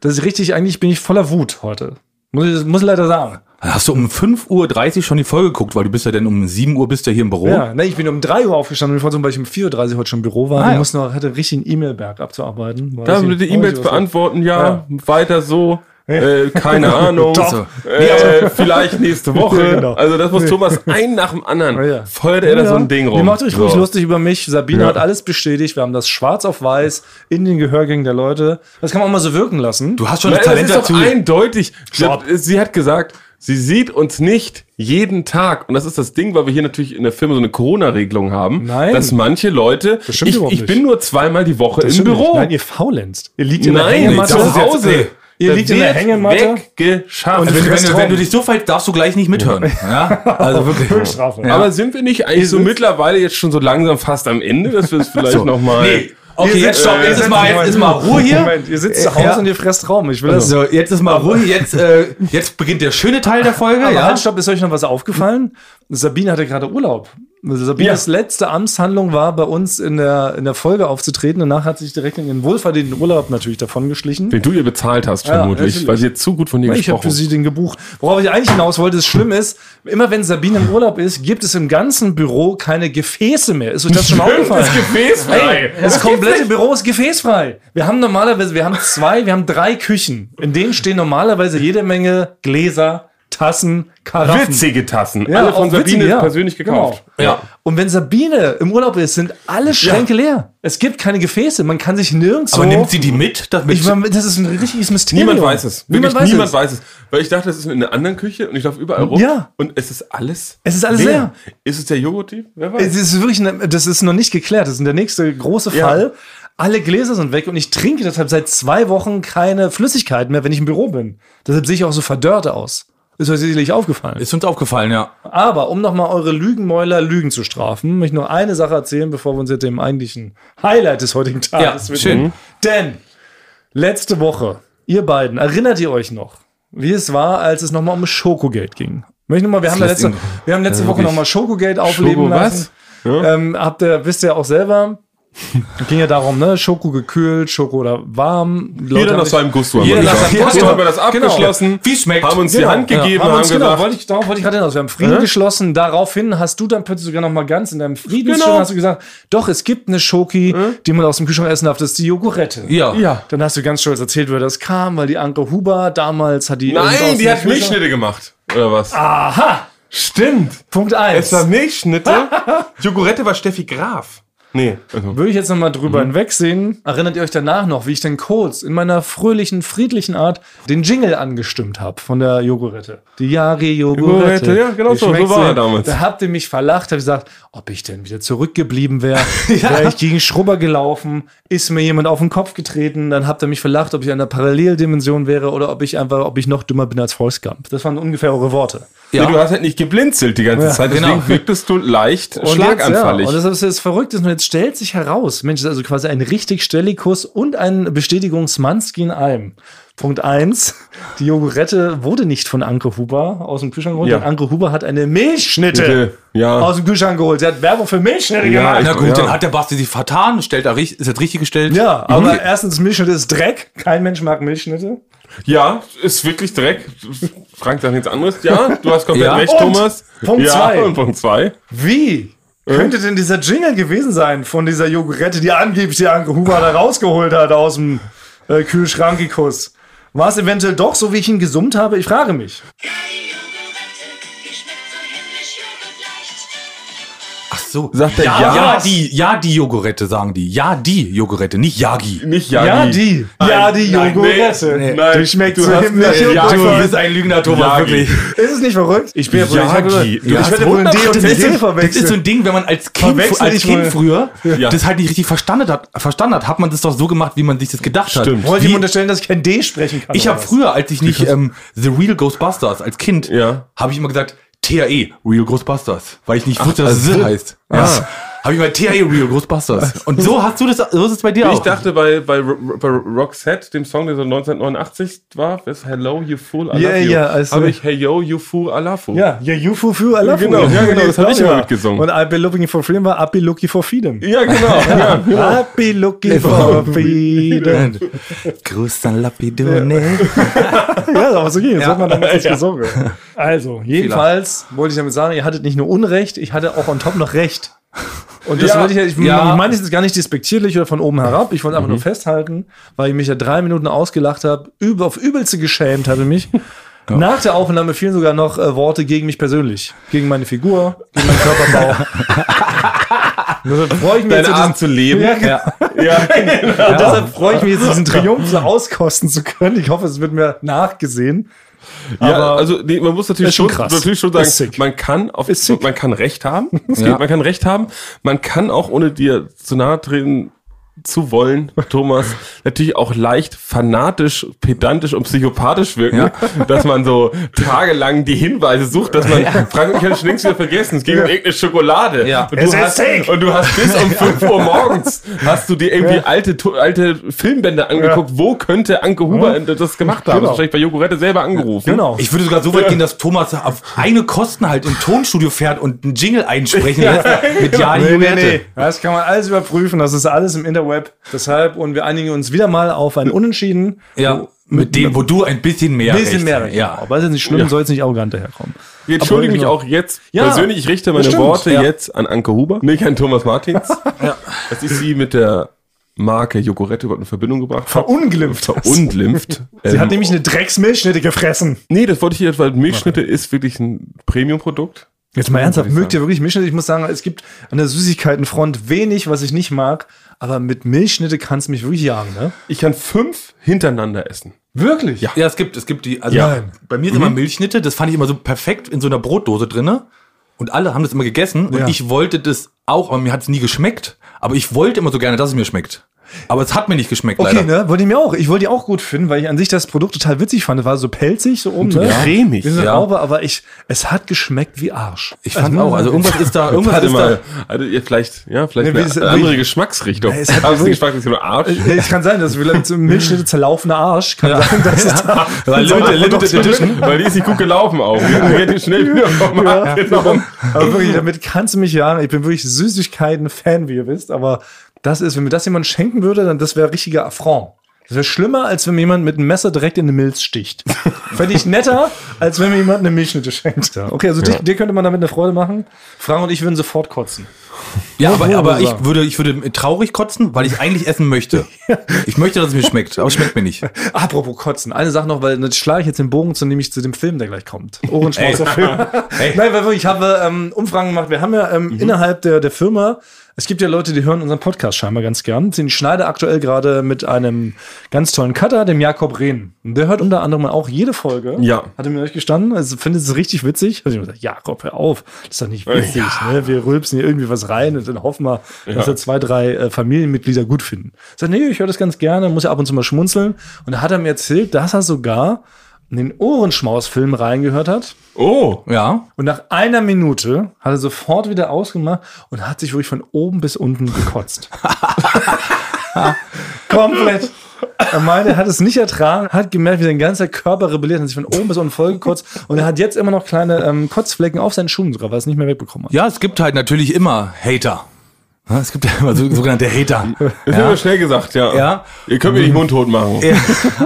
dass ich richtig, eigentlich bin ich voller Wut heute. Muss ich, muss ich leider sagen. Hast du um 5.30 Uhr schon die Folge geguckt, weil du bist ja dann um 7 Uhr bist ja hier im Büro. Ja, ne, ich bin um 3 Uhr aufgestanden und ich wollte, weil ich um 4.30 Uhr heute schon im Büro war. Ah, ich ja. musste noch, hatte richtig einen E-Mail-Berg abzuarbeiten. Da ich- oh, E-Mails beantworten, ja, weiter so. Äh, keine (laughs) Ahnung. Doch. Äh, vielleicht nächste Woche. Ja, genau. Also das muss Thomas ein nach dem anderen. Ja, ja. Feuert er da so ein Ding rum. Ihr macht euch ruhig So. lustig über mich. Sabine Ja. hat alles bestätigt. Wir haben das schwarz auf weiß in den Gehörgängen der Leute. Das kann man auch mal so wirken lassen. Du hast schon Na, das das Talent ist doch dazu. eindeutig. Hat, sie hat gesagt, sie sieht uns nicht jeden Tag. Und das ist das Ding, weil wir hier natürlich in der Firma so eine Corona-Regelung haben. Nein. Dass manche Leute, stimmt ich, ich bin nur zweimal die Woche Das im stimmt nicht. Büro. Nein, ihr faulenzt. Ihr liegt in der Nein, Hängematte. zu das ist jetzt- Hause. nee. Ihr liegt in der Hängematte. Weggeschafft. Und Also wenn, du- wenn, wenn du dich so verhältst, darfst du gleich nicht mithören. (laughs) Ja? Also wirklich. Höchststrafe. Ja. Aber sind wir nicht eigentlich so mittlerweile jetzt schon so langsam fast am Ende, dass wir es (laughs) vielleicht So. noch mal Nee. Okay, Ihr jetzt stopp, äh, jetzt ist mal, jetzt ist mal Ruhe hier. Moment, ihr sitzt zu Hause Ja. und ihr fresst Raum. Ich will das. So, jetzt ist mal Ruhe. Jetzt, äh, jetzt beginnt der schöne Teil der Folge. Aber ja. halt, stopp, ist euch noch was aufgefallen? Sabine hatte gerade Urlaub. Also Sabines letzte Amtshandlung war, bei uns in der, in der Folge aufzutreten. Danach hat sie sich direkt in ihren wohlverdienten Urlaub natürlich davon geschlichen. den du ihr bezahlt hast, Ja, vermutlich, natürlich. weil sie jetzt zu gut von dir Ich habe gesprochen für sie den gebucht. Worauf ich eigentlich hinaus wollte, ist schlimm ist, immer wenn Sabine im Urlaub ist, gibt es im ganzen Büro keine Gefäße mehr. Ist euch das schon mal (laughs) aufgefallen? Das Gefäß frei. Das komplette Büro ist gefäßfrei. Wir haben normalerweise, wir haben zwei, wir haben drei Küchen. In denen stehen normalerweise jede Menge Gläser, Tassen, Karaffen. Witzige Tassen. Ja, Alle von Sabine ja. persönlich gekauft. Genau. Ja. Und wenn Sabine im Urlaub ist, sind alle Schränke leer. Es gibt keine Gefäße. Man kann sich nirgends Aber nimmt sie die mit? Damit Ich meine, das ist ein richtiges Mysterium. Niemand weiß es. Niemand Wirklich weiß niemand es. weiß es. Weil ich dachte, das ist in einer anderen Küche und ich laufe überall rum. Ja. Und es ist alles. Es ist alles leer. Ist es der Joghurt-Typ? Wer weiß. Es ist wirklich, eine, das ist noch nicht geklärt. Das ist der nächste große Ja. Fall. Alle Gläser sind weg und ich trinke deshalb seit zwei Wochen keine Flüssigkeit mehr, wenn ich im Büro bin. Deshalb sehe ich auch so verdörrt aus. Ist euch sicherlich aufgefallen. ist uns aufgefallen, ja. Aber um nochmal eure Lügenmäuler Lügen zu strafen, möchte ich noch eine Sache erzählen, bevor wir uns jetzt dem eigentlichen Highlight des heutigen Tages Ja, widmen. schön. Denn letzte Woche, ihr beiden, erinnert ihr euch noch, wie es war, als es nochmal um Schokogate ging? Möchte noch mal, wir haben, letzte, wir haben letzte Woche wirklich. nochmal Schokogate aufleben Schoko lassen. was? Ähm, habt ihr, wisst ihr auch selber, ging ja darum, ne? Schoko gekühlt, Schoko oder warm. Leute Jeder nach seinem Gusto Jeder nach seinem Gusto. Haben wir das Genau. abgeschlossen. Wie es schmeckt. Haben uns die Genau. Hand Ja. gegeben, haben haben, uns, genau, wollte ich, darauf wollte ich gerade hinaus. Wir haben Frieden geschlossen. Daraufhin hast du dann plötzlich sogar noch mal ganz in deinem Friedensschirm Genau. hast du gesagt, doch, es gibt eine Schoki, die man aus dem Kühlschrank essen darf, das ist die Jogurette. Ja. ja. Dann hast du ganz stolz erzählt, woher das kam, weil die Anke Huber damals hat die... Nein, die hat Milchschnitte gemacht. Oder was? Aha! Stimmt. Punkt eins. Es war Milchschnitte. Jogurette war Steffi Graf. Nee. Also. Würde ich jetzt nochmal drüber hinwegsehen, erinnert ihr euch danach noch, wie ich dann kurz in meiner fröhlichen, friedlichen Art den Jingle angestimmt habe von der Jogurette. Die Yari Jogurette. Jogurette, ja, genau so, so war er damals. Da habt ihr mich verlacht, habt gesagt, ob ich denn wieder zurückgeblieben wäre. (laughs) Wäre ich gegen Schrubber gelaufen, ist mir jemand auf den Kopf getreten, dann habt ihr mich verlacht, ob ich in einer Paralleldimension wäre oder ob ich einfach, ob ich noch dümmer bin als Forrest Gump. Das waren ungefähr eure Worte. Nee, du hast halt nicht geblinzelt die ganze Zeit, deswegen genau. wirktest du leicht Und schlaganfallig. Jetzt, ja, und das ist das Verrückte. Und jetzt stellt sich heraus, Mensch, das ist also quasi ein richtig Stellikus und ein Bestätigungsmanski in allem. Punkt eins: Die Jogurette wurde nicht von Anke Huber aus dem Kühlschrank geholt. Ja. sondern Anke Huber hat eine Milchschnitte Bitte, ja. aus dem Kühlschrank geholt. Sie hat Werbung für Milchschnitte Ja, gemacht. Na gut, Ja. dann hat der Basti sich vertan, stellt er richtig, ist jetzt richtig gestellt. Ja, aber erstens, Milchschnitte ist Dreck. Kein Mensch mag Milchschnitte. Ja, ist wirklich Dreck. Frank sagt nichts anderes. Ja, du hast komplett Ja. recht, Und Thomas. Punkt ja, zwei. Und Punkt zwei. Wie könnte denn dieser Jingle gewesen sein von dieser Jogurette, die angeblich die Anke Huber da rausgeholt hat aus dem äh, Kühlschrankikus? War es eventuell doch so, wie ich ihn gesummt habe? Ich frage mich. Ach so. Sagt er ja, ja? ja, die, ja, die Jogurette, sagen die. Ja, die Jogurette, nicht Yagi. Nicht Ja, Yagi. die. Nein, ja, die nein, Jogurette. nee, nein. die schmeckt Du so hast joghurtleicht. Yagi. Du bist ein Lügner, Thomas, Yagi. wirklich. Ist es nicht verrückt? Ich bin ja wohl, ich, habe, Yagi. ich Du werde wohl ein D und das, ein ist D so, das ist so ein Ding, wenn man als Kind, als kind früher Ja. das halt nicht richtig verstanden hat, verstanden hat, hat man das doch so gemacht, wie man sich das gedacht Stimmt. hat. Wollte ich Wie, ihm unterstellen, dass ich kein D sprechen kann? ich habe früher, als ich nicht ähm, The Real Ghostbusters als Kind, Ja. habe ich immer gesagt, TAE, Real Ghostbusters, weil ich nicht wusste, dass es also so. heißt. Ja. Habe ich bei TI Real Ghostbusters. (laughs) Und so hast du das, so ist es bei dir Ich auch. dachte bei, bei, bei Roxette, dem Song, der so 1989 war, ist Hello, you fool, I Ja, you. ja, also- habe ich Hey yo, you fool, I love you. Ja, ja, you for fu, I love Genau, you. ja, genau, das hab ich immer Ja. mitgesungen. Und I've been looking for freedom war I've been looking for freedom. Ja, genau. (laughs) ja. I've been looking for freedom. Gruß an Lapidone. Ja, (laughs) aber so ging es. Ja. Ja. hat man damals nicht gesungen. Also, jedenfalls wollte ich damit sagen, ihr hattet nicht nur Unrecht, ich hatte auch on top noch Recht. Und das Ja. wollte ich, ja- ich, Ja. ich meine es jetzt gar nicht despektierlich oder von oben herab. Ich wollte einfach nur festhalten, weil ich mich ja drei Minuten ausgelacht habe, über, auf übelste geschämt hatte mich. (laughs) Nach der Aufnahme fielen sogar noch äh, Worte gegen mich persönlich. Gegen meine Figur, gegen meinen Körperbau. (laughs) Deshalb freue ich mich Deine jetzt, Art zu leben. Ja, (laughs) genau. Ja, Und deshalb freue ich mich jetzt, diesen Triumph so auskosten zu können. Ich hoffe, es wird mir nachgesehen. Ja, Aber also nee, man muss natürlich schon krass. natürlich schon sagen, man kann auf, man kann Recht haben. Ja. geht, man kann Recht haben. Man kann auch ohne dir zu nahe treten zu wollen, Thomas, natürlich auch leicht fanatisch, pedantisch und psychopathisch wirken, Ja. dass man so tagelang die Hinweise sucht, dass man, Frank und ich schon längst wieder vergessen, es ging um irgendeine Schokolade. Ja. Und, Es du ist hast, und du hast bis um 5 Uhr morgens, hast du dir irgendwie alte, alte Filmbänder angeguckt, wo könnte Anke Huber das gemacht haben? Genau. Wahrscheinlich bei Jogurette selber angerufen. Genau. Ich würde sogar so weit gehen, dass Thomas auf eigene Kosten halt im Tonstudio fährt und einen Jingle einsprechen lässt mit Ja, Nee, nee, nee. Das kann man alles überprüfen. Das ist alles im Interweb. Deshalb, und wir einigen uns wieder mal auf ein Unentschieden. Ja, mit dem, wo du ein bisschen mehr Ein bisschen mehr. hast. Ja. Ja. Aber ist jetzt nicht schlimm, Ja. soll jetzt nicht arrogant daherkommen. Ich entschuldige mich genau. auch jetzt Ja, persönlich. Ich richte meine das. Worte Ja. jetzt an Anke Huber, nicht an Thomas Martins. (laughs) Dass ich sie mit der Marke überhaupt in Verbindung gebracht habe. Verunglimpft. Verunglimpft. (laughs) Sie Ähm, hat nämlich eine Drecksmilchschnitte gefressen. nee, das wollte ich jetzt, weil Milchschnitte ist wirklich ein Premium-Produkt. Jetzt mal ernsthaft, mögt ihr wirklich Milchschnitte? Ich muss sagen, es gibt an der Süßigkeitenfront wenig, was ich nicht mag. Aber mit Milchschnitte kann es mich wirklich jagen, ne? Ich kann fünf hintereinander essen. Wirklich? Ja. Ja, es gibt, es gibt die, also Ja. bei mir ist immer Milchschnitte, das fand ich immer so perfekt in so einer Brotdose drinne. Und alle haben das immer gegessen und Ja. ich wollte das auch, aber mir hat es nie geschmeckt. Aber ich wollte immer so gerne, dass es mir schmeckt. Aber es hat mir nicht geschmeckt, Okay, leider. ne? Wollte ich mir auch. Ich wollte die auch gut finden, weil ich an sich das Produkt total witzig fand. Es war so pelzig, so oben, so ne? cremig, so eine ja. Raube, aber ich, es hat geschmeckt wie Arsch. Ich fand auch, also irgendwas (laughs) ist da, irgendwas ist mal, also ihr vielleicht, ja, vielleicht wie eine ist- andere wie- Geschmacksrichtung. Es hat- Aber es ist nicht Geschmacksrichtung, nur Arsch. Ja, Es kann sein, dass vielleicht so ein Milchschnitte (laughs) zerlaufener Arsch kann sein, dass es da (laughs) Weil Limited, Edition, weil die ist nicht gut gelaufen auch. Die ich schnell wieder vom Markt genommen. Aber wirklich, damit kannst du mich jagen. Ich bin wirklich Süßigkeiten-Fan, wie ihr wisst. Aber das ist, wenn mir das jemand schenken würde, dann das wäre richtiger Affront. Das wäre schlimmer, als wenn mir jemand mit einem Messer direkt in eine Milz sticht. (laughs) Fände ich netter, als wenn mir jemand eine Milchschnitte schenkt. Okay, also dich, dir könnte man damit eine Freude machen. Frank und ich würden sofort kotzen. Ja, aber, aber ich würde, ich würde traurig kotzen, weil ich eigentlich essen möchte. (laughs) Ich möchte, dass es mir schmeckt, aber es schmeckt mir nicht. Apropos Kotzen. Eine Sache noch, weil jetzt schlage ich jetzt den Bogen zu nämlich zu dem Film, der gleich kommt. Ohrenschmauzer Film. (laughs) Nein, weil ich habe ähm, Umfragen gemacht. Wir haben ja ähm, innerhalb der, der Firma, es gibt ja Leute, die hören unseren Podcast scheinbar ganz gern. Ich schneide aktuell gerade mit einem ganz tollen Cutter, dem Jakob Rehn. Und der hört unter anderem auch jede Folge. Ja. Hat er mir euch gestanden. Also findet es richtig witzig. Also ich habe gesagt, Jakob, hör auf. Das ist doch nicht witzig. Ne? Wir rülpsen hier irgendwie was rein und dann hoffen wir, dass wir zwei, drei äh, Familienmitglieder gut finden. Ich sage, nee, ich höre das ganz gerne, muss ja ab und zu mal schmunzeln. Und da hat er mir erzählt, dass er sogar in den Ohrenschmaus-Film reingehört hat. Oh. Ja. Und nach einer Minute hat er sofort wieder ausgemacht und hat sich wirklich von oben bis unten gekotzt. (laughs) Komplett. Er meinte, er hat es nicht ertragen, hat gemerkt, wie sein ganzer Körper rebelliert, hat sich von oben bis unten vollgekotzt und er hat jetzt immer noch kleine ähm, Kotzflecken auf seinen Schuhen sogar, weil er es nicht mehr wegbekommen hat. Ja, es gibt halt natürlich immer Hater. Es gibt ja immer so, (laughs) sogenannte Hater. Das ja. immer schnell gesagt, ja. Ja. Ihr könnt mir nicht mundtot machen. Ja,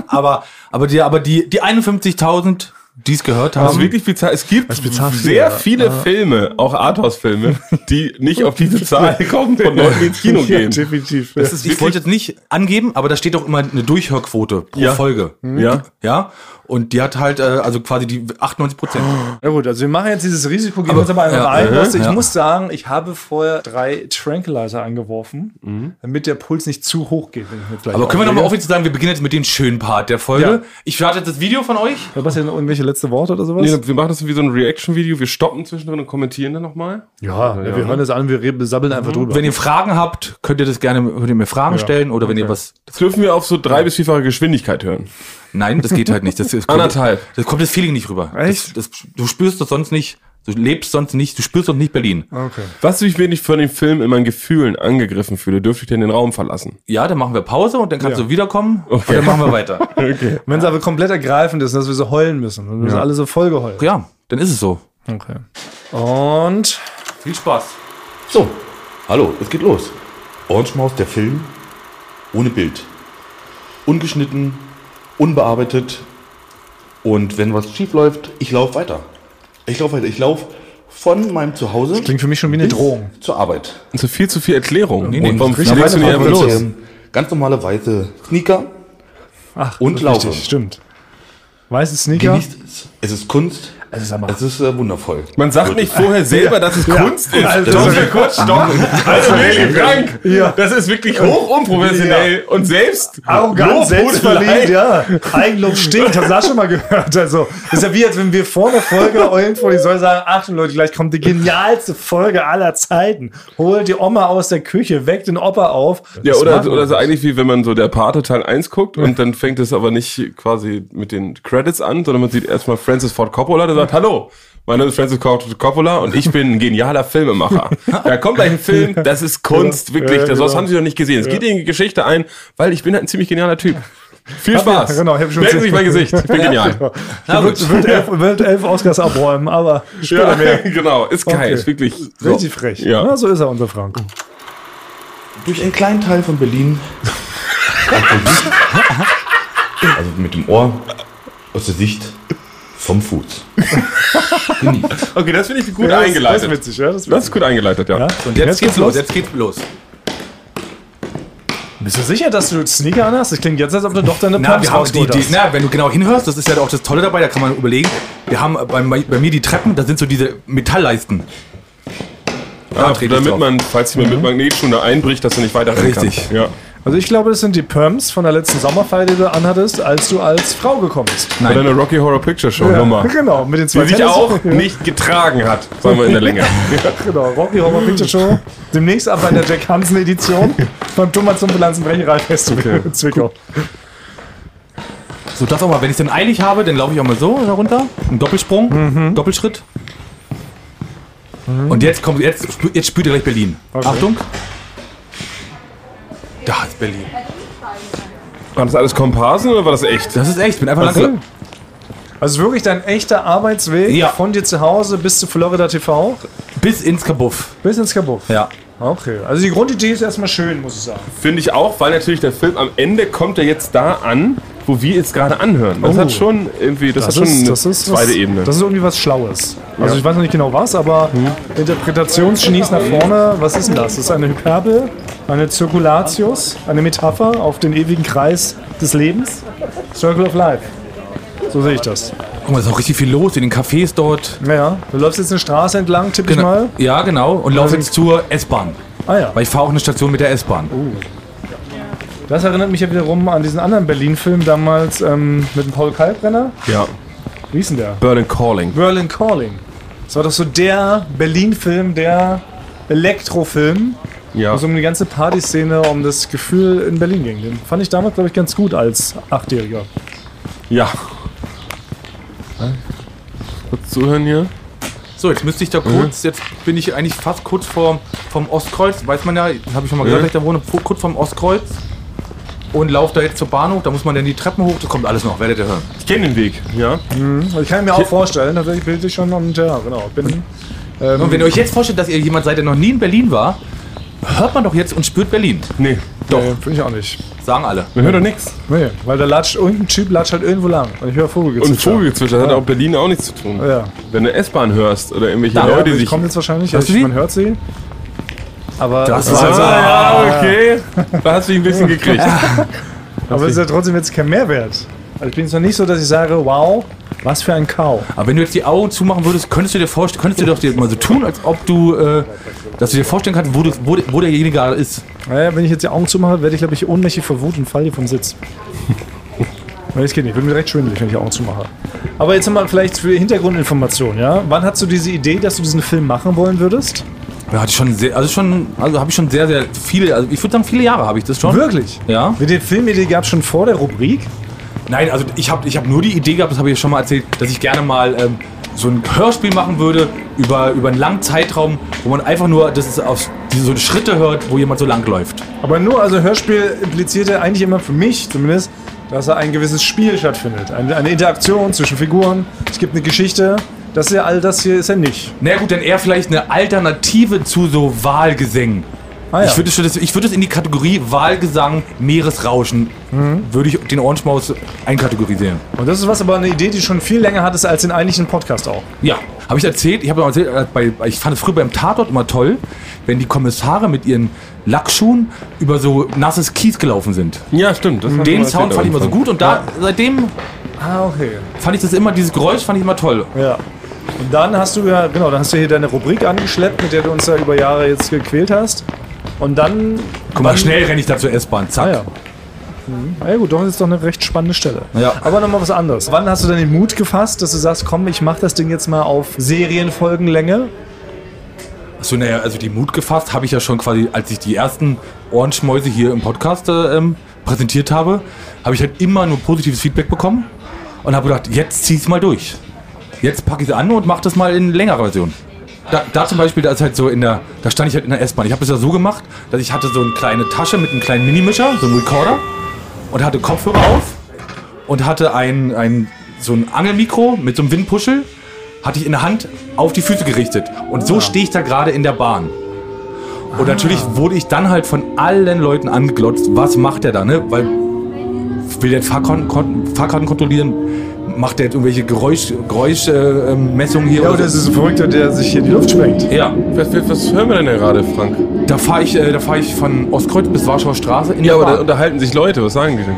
aber, aber die, aber die, die 51.000, die es gehört Das ist haben, wirklich bizarr. Es gibt bizarr viel, sehr ja. viele Filme, auch Arthouse-Filme, die nicht auf diese Zahl (laughs) kommen von Leuten, die ins Kino gehen. definitiv. das ist, ich wollte jetzt nicht angeben, aber da steht auch immer eine Durchhörquote pro Ja. Folge. Ja. Ja. Und die hat halt, äh, also quasi die 98 Prozent. Ja gut, also wir machen jetzt dieses Risiko, gehen Aber- uns aber einfach ja, ein. äh, du, ich ja. muss sagen, ich habe vorher drei Tranquilizer angeworfen, damit der Puls nicht zu hoch geht. Wenn ich mir gleich Aber können wir nochmal offiziell sagen, wir beginnen jetzt mit dem schönen Part der Folge. Ja. Ich starte jetzt das Video von euch. Ja, Bastian, noch irgendwelche letzte Worte oder sowas? Nee, wir machen das wie so ein Reaction-Video. Wir stoppen zwischendrin und kommentieren dann nochmal. ja, ja, wir hören das an, wir reden- sabbeln einfach drüber. Wenn ihr Fragen habt, könnt ihr das gerne, könnt ihr mir Fragen stellen oder wenn ihr was. Das dürfen wir auf so drei- bis vierfache Geschwindigkeit hören. Nein, das geht halt nicht. Das, das kommt, Anderthalb. Das kommt das Feeling nicht rüber. Echt? Das, das, du spürst das sonst nicht. Du lebst sonst nicht, du spürst sonst nicht Berlin. Okay. Was ich wenig von dem Film in meinen Gefühlen angegriffen fühle, dürfte ich denn den Raum verlassen? Ja, dann machen wir Pause und dann kannst Ja. du wiederkommen und dann machen wir weiter. (laughs) Wenn es aber komplett ergreifend ist, dass wir so heulen müssen. Und wir sind alle so voll geheult. ja, dann ist es so. Okay. Und Viel Spaß. So, hallo, es geht los. Orange Maus, der Film, ohne Bild. Ungeschnitten, unbearbeitet. Und wenn was schief läuft, ich laufe weiter. Ich laufe weiter. Ich laufe von meinem Zuhause klingt für mich schon wie eine Drohung. zur Arbeit. Und so viel zu viel Erklärung. nee, und warum richtig legst du nicht einfach los? Ganz normale weiße Sneaker. Ach, Und das laufen. richtig, Stimmt. Weiße Sneaker. Genießt es. Es ist Kunst. Also sag mal. Es ist äh, wundervoll. Man sagt nicht vorher selber, dass es (laughs) Kunst ist. Also, das ist- Quatsch, (laughs) doch. Also wirklich, Frank, Ja. das ist wirklich hoch unprofessionell und selbst Arrogant, Lobhudelei. selbstverliebt, ja. Eigenlob stinkt, hast du das schon mal gehört? Also, das ist ja wie, als wenn wir vor der Folge irgendwo, die soll sagen, Achtung Leute, gleich kommt die genialste Folge aller Zeiten. Holt die Oma aus der Küche, weckt den Opa auf. Ja, Das oder, oder so eigentlich wie wenn man so der Pate Teil 1 guckt und dann fängt es aber nicht quasi mit den Credits an, sondern man sieht erstmal Francis Ford Coppola, der sagt, hallo, mein Name ist Francis Ford Coppola und ich bin ein genialer Filmemacher. (laughs) Da kommt gleich ein Film, das ist Kunst, wirklich, Ja, das genau. haben sie noch nicht gesehen. Es geht in die Geschichte ein, weil ich bin halt ein ziemlich genialer Typ. Viel Hab ja, Spaß. genau, ich hab schon Merken. Sie sich mein Gesicht, ich bin genial. Na gut. Wird elf, wird elf Oscars abräumen, aber später Ja, mehr. (laughs) genau, ist geil, Okay. ist wirklich Richtig frech. Ja. Ja. so ist er, unser Frank. Durch einen kleinen Teil von Berlin. (laughs) also mit dem Ohr aus der Sicht vom Fuß. Genießt. (laughs) Okay, das finde ich gut Ja, das- eingeleitet. Das ist witzig, ja. Das ist Das ist gut eingeleitet, ja. Ja. Und jetzt, geht's los. Jetzt geht's los. Bist du sicher, dass du Sneaker anhast? Das klingt jetzt, als ob du doch deine Na, Pumps haben die, die, hast. na, wenn du genau hinhörst, das ist ja auch das Tolle dabei, da kann man überlegen. Wir haben bei, bei mir die Treppen, da sind so diese Metallleisten. Da Ah, trete ich damit man, falls jemand mit Magnetschuhe da einbricht, dass du nicht weiter Richtig. Kann. Ja. Also ich glaube, das sind die Pumps von der letzten Sommerfeier, die du anhattest, als du als Frau gekommen bist. Bei deiner Rocky Horror Picture Show Nummer. Genau, mit den zwei Die sich Tennis- auch nicht getragen hat, sagen wir in der Länge. (laughs) Genau, Rocky Horror Picture Show. Demnächst aber in der Jack Hansen Edition von Thomas zum Bilanzenbrecherei Festival in Zwickau. So, das auch mal, wenn ich dann eilig habe, dann laufe ich auch mal so runter. Ein Doppelsprung, Doppelschritt. Und jetzt kommt, jetzt, jetzt spürt ihr gleich Berlin. Achtung. Da ist Berlin. War das alles Komparsen oder war das echt? Das ist echt, ich bin einfach. Also es ist wirklich dein echter Arbeitsweg Ja. von dir zu Hause bis zu Florida TV, Bis ins Kabuff. bis ins Kabuff. Ja. Okay, also die Grundidee ist erstmal schön, muss ich sagen. Finde ich auch, weil natürlich der Film am Ende kommt er jetzt da an, wo wir jetzt gerade anhören. Das Oh. hat schon irgendwie, das, hat schon eine zweite was, Ebene. Das ist irgendwie was Schlaues. Also ich weiß noch nicht genau was, aber Interpretationsgenies nach vorne, was ist denn das? Das ist eine Hyperbel, eine Zirkulatius, eine Metapher auf den ewigen Kreis des Lebens. Circle of Life. So sehe ich das. Guck mal, ist auch richtig viel los in den Cafés dort. Naja, du läufst jetzt eine Straße entlang, tippe ich mal. Ja, genau. Und laufe jetzt zur S-Bahn. Ah ja. Weil ich fahre auch eine Station mit der S-Bahn. Das erinnert mich ja wiederum an diesen anderen Berlin-Film damals ähm, mit dem Paul Kalkbrenner. ja. Wie hieß denn der? Berlin Calling. Berlin Calling. Das war doch so der Berlin-Film, der Elektrofilm, Ja. wo es um die ganze Partyszene, um das Gefühl in Berlin ging. Den fand ich damals, glaube ich, ganz gut als Achtjähriger. ja. Kurz zuhören hier. So, jetzt müsste ich da kurz, jetzt bin ich eigentlich fast kurz vorm, vom Ostkreuz, weiß man ja, habe ich schon mal gesagt, Mhm. dass ich da wohne, kurz vorm Ostkreuz und laufe da jetzt zur Bahnhof, da muss man dann die Treppen hoch, das kommt alles noch, werdet ihr hören. Ich kenne den Weg. Ja. Also ich kann mir auch vorstellen, tatsächlich bilde ich schon und ja, genau. Bin, ähm, Und wenn ihr euch jetzt vorstellt, dass ihr jemand seid, der noch nie in Berlin war, hört man doch jetzt und spürt Berlin. Nee. Doch. Nee, finde ich auch nicht. Sagen alle. Man hört doch nichts. Nee, weil da latscht irgendein Typ latscht halt irgendwo lang. Und ich höre Und Vogelgezwitscher. Vogelgezwitscher das hat auch Berlin auch nichts zu tun. Ja. Wenn du S-Bahn hörst oder irgendwelche Ja, Leute, die die sich. kommt jetzt wahrscheinlich. Hörst du ich, die? man hört sie. Aber Das es ist war halt so, Ah, ja, okay. Da hast du dich ein bisschen gekriegt. (laughs) aber es ist ja trotzdem jetzt kein Mehrwert. Also ich bin jetzt noch nicht so, dass ich sage, wow, was für ein Kau. Aber wenn du jetzt die Augen zumachen würdest, könntest du dir vorstellen, könntest du doch dir mal so tun, als ob du, äh, dass du dir vorstellen kannst, wo, du, wo, wo derjenige gerade ist. Naja, wenn ich jetzt die Augen zumache, werde ich, glaube ich, ohnmächtig vor Wut und falle hier vom Sitz. (laughs) Weil das geht nicht. Wird mir direkt schwindelig, wenn ich die Augen zumache. Aber jetzt mal vielleicht für Hintergrundinformation, ja? Wann hast du diese Idee, dass du diesen Film machen wollen würdest? Ja, hatte ich schon sehr, also schon, also habe ich schon sehr, sehr viele, also ich würde sagen, viele Jahre habe ich das schon. Wirklich? Ja. Mit der Filmidee gab es schon vor der Rubrik? Nein, also ich habe ich hab nur die Idee gehabt, das habe ich ja schon mal erzählt, dass ich gerne mal ähm, so ein Hörspiel machen würde über, über einen langen Zeitraum, wo man einfach nur das ist auf diese so Schritte hört, wo jemand so lang läuft. Aber nur, also Hörspiel impliziert ja eigentlich immer für mich zumindest, dass da ein gewisses Spiel stattfindet. Eine, eine Interaktion zwischen Figuren. Es gibt eine Geschichte. Das ist ja all das hier ist ja nicht. Na gut, dann eher vielleicht eine Alternative zu so Wahlgesängen. Ah, ja. Ich würde es ich würde es in die Kategorie Wahlgesang, Meeresrauschen, Mhm. würde ich den Orange Maus einkategorisieren. Und das ist was, aber eine Idee, die schon viel länger hattest als den eigentlichen Podcast auch. Ja, habe ich erzählt. Ich habe erzählt, äh, bei, ich fand es früher beim Tatort immer toll, wenn die Kommissare mit ihren Lackschuhen über so nasses Kies gelaufen sind. Ja, stimmt. das Den Sound fand ich immer so gut und da seitdem Ah, okay. fand ich das immer, dieses Geräusch fand ich immer toll. Ja. Und dann hast du ja, genau, dann hast du hier deine Rubrik angeschleppt, mit der du uns ja über Jahre jetzt gequält hast. Und dann. Guck mal, schnell renne ich da zur S-Bahn, zack. Ah, ja. Mhm. Na ja gut, doch ist doch eine recht spannende Stelle. Ja. Aber nochmal was anderes. Wann hast du denn den Mut gefasst, dass du sagst, komm, ich mach das Ding jetzt mal auf Serienfolgenlänge? Achso, naja, also die Mut gefasst habe ich ja schon quasi, als ich die ersten Ohrenschmäuse hier im Podcast äh, ähm, präsentiert habe, habe ich halt immer nur positives Feedback bekommen und habe gedacht, jetzt zieh es mal durch. Jetzt packe ich es an und mache das mal in längerer Version. Da, da zum Beispiel, da ist halt so in der, da stand ich halt in der S-Bahn. Ich habe es ja so gemacht, dass ich hatte so eine kleine Tasche mit einem kleinen Minimischer, so einem Recorder und hatte Kopfhörer auf und hatte ein, ein so ein Angelmikro mit so einem Windpuschel hatte ich in der Hand auf die Füße gerichtet. Und so stehe ich da gerade in der Bahn. Und natürlich wurde ich dann halt von allen Leuten angeglotzt, was macht der da, ne? Weil will der Fahrkarten, Fahrkarten kontrollieren? Macht der jetzt irgendwelche Geräusch, Geräuschmessungen äh, ähm, Messungen hier? Ja, oder so? ist es ein Verrückter, der sich hier die Luft sprengt? ja, Was, was, was hören wir denn da gerade, Frank? da fahre ich, äh, da fahr ich von Ostkreuz bis Warschauer Straße in Ja, der aber Bahn. da unterhalten sich Leute. Was sagen die denn?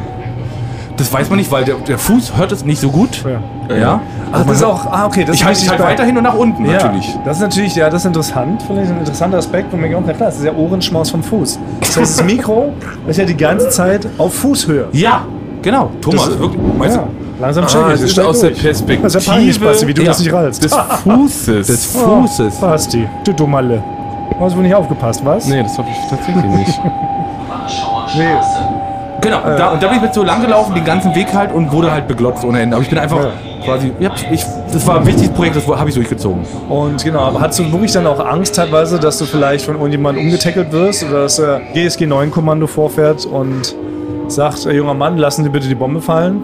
Das weiß man nicht, weil der, der Fuß hört es nicht so gut. Ja. Ja. Ach, das ist auch, ah, okay, das Ich ist halte halt weiterhin und nach unten Ja, natürlich. Das ist natürlich, ja, das ist interessant. Finde ich ein interessanter Aspekt, wo mir auch, na klar, das ist ja Ohrenschmaus vom Fuß. Das heißt, das (laughs) Mikro ist ja die ganze Zeit auf Fußhöhe. Ja, genau. Thomas, Das- wirklich, meinst Ja, langsam check Ah, ich ist aus der durch. Perspektive Das ist ja peinlich, Basti, wie du Ja. das nicht rallst. des Fußes. Des Fußes. Basti, du Dummerle. Du hast wohl nicht aufgepasst, was? nee, das hoffe ich tatsächlich nicht. (laughs) Nee. Genau, und, da, und da bin ich mit so lang gelaufen, den ganzen Weg halt und wurde halt beglotzt ohne Ende. Aber ich bin einfach Ja. quasi, ja, ich, das war ein wichtiges Projekt, das habe ich durchgezogen. Und genau, aber hast du wirklich dann auch Angst teilweise, dass du vielleicht von irgendjemandem umgetackelt wirst oder dass äh, GSG 9 Kommando vorfährt und sagt, äh, junger Mann, lassen Sie bitte die Bombe fallen?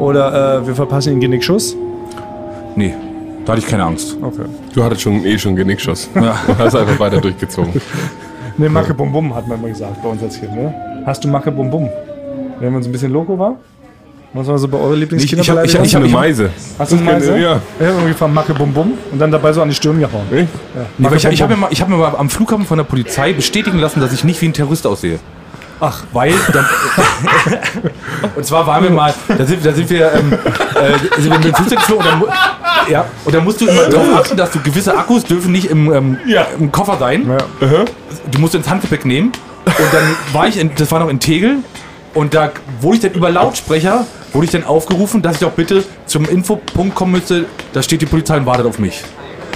Oder äh, wir verpassen Ihnen Genickschuss? Nee, da hatte ich keine Angst. Okay. Du hattest schon eh schon Genickschuss. Ja. (laughs) Du hast einfach weiter durchgezogen. Ne, Macke Bum Bum hat man immer gesagt bei uns als Kind, ne? Hast du Macke Bum Bum? Wenn man so ein bisschen loco war? Was war so bei eurer Lieblingskinder? Ich- ich ich Ich habe eine Meise. Hast du eine Meise? Ja. Ja, irgendwie von Macke Bum Bum und dann dabei so an die Stirn gehauen. Ich? Nee, aber ich ich habe mir, mal- ich hab mir mal am Flughafen von der Polizei bestätigen lassen, dass ich nicht wie ein Terrorist aussehe. Ach. Weil, dann, (laughs) und zwar waren wir mal, da sind, da sind wir, ähm, äh, sind wir mit dem Flugzeug geflogen und dann, ja, und dann musst du immer darauf achten, dass du gewisse Akkus dürfen nicht im, ähm, im Koffer sein. Ja. Du musst ins Handgepäck nehmen. Und dann war ich, in, das war noch in Tegel, und da wurde ich dann über Lautsprecher, wurde ich dann aufgerufen, dass ich doch bitte zum Infopunkt kommen müsste, da steht die Polizei und wartet auf mich.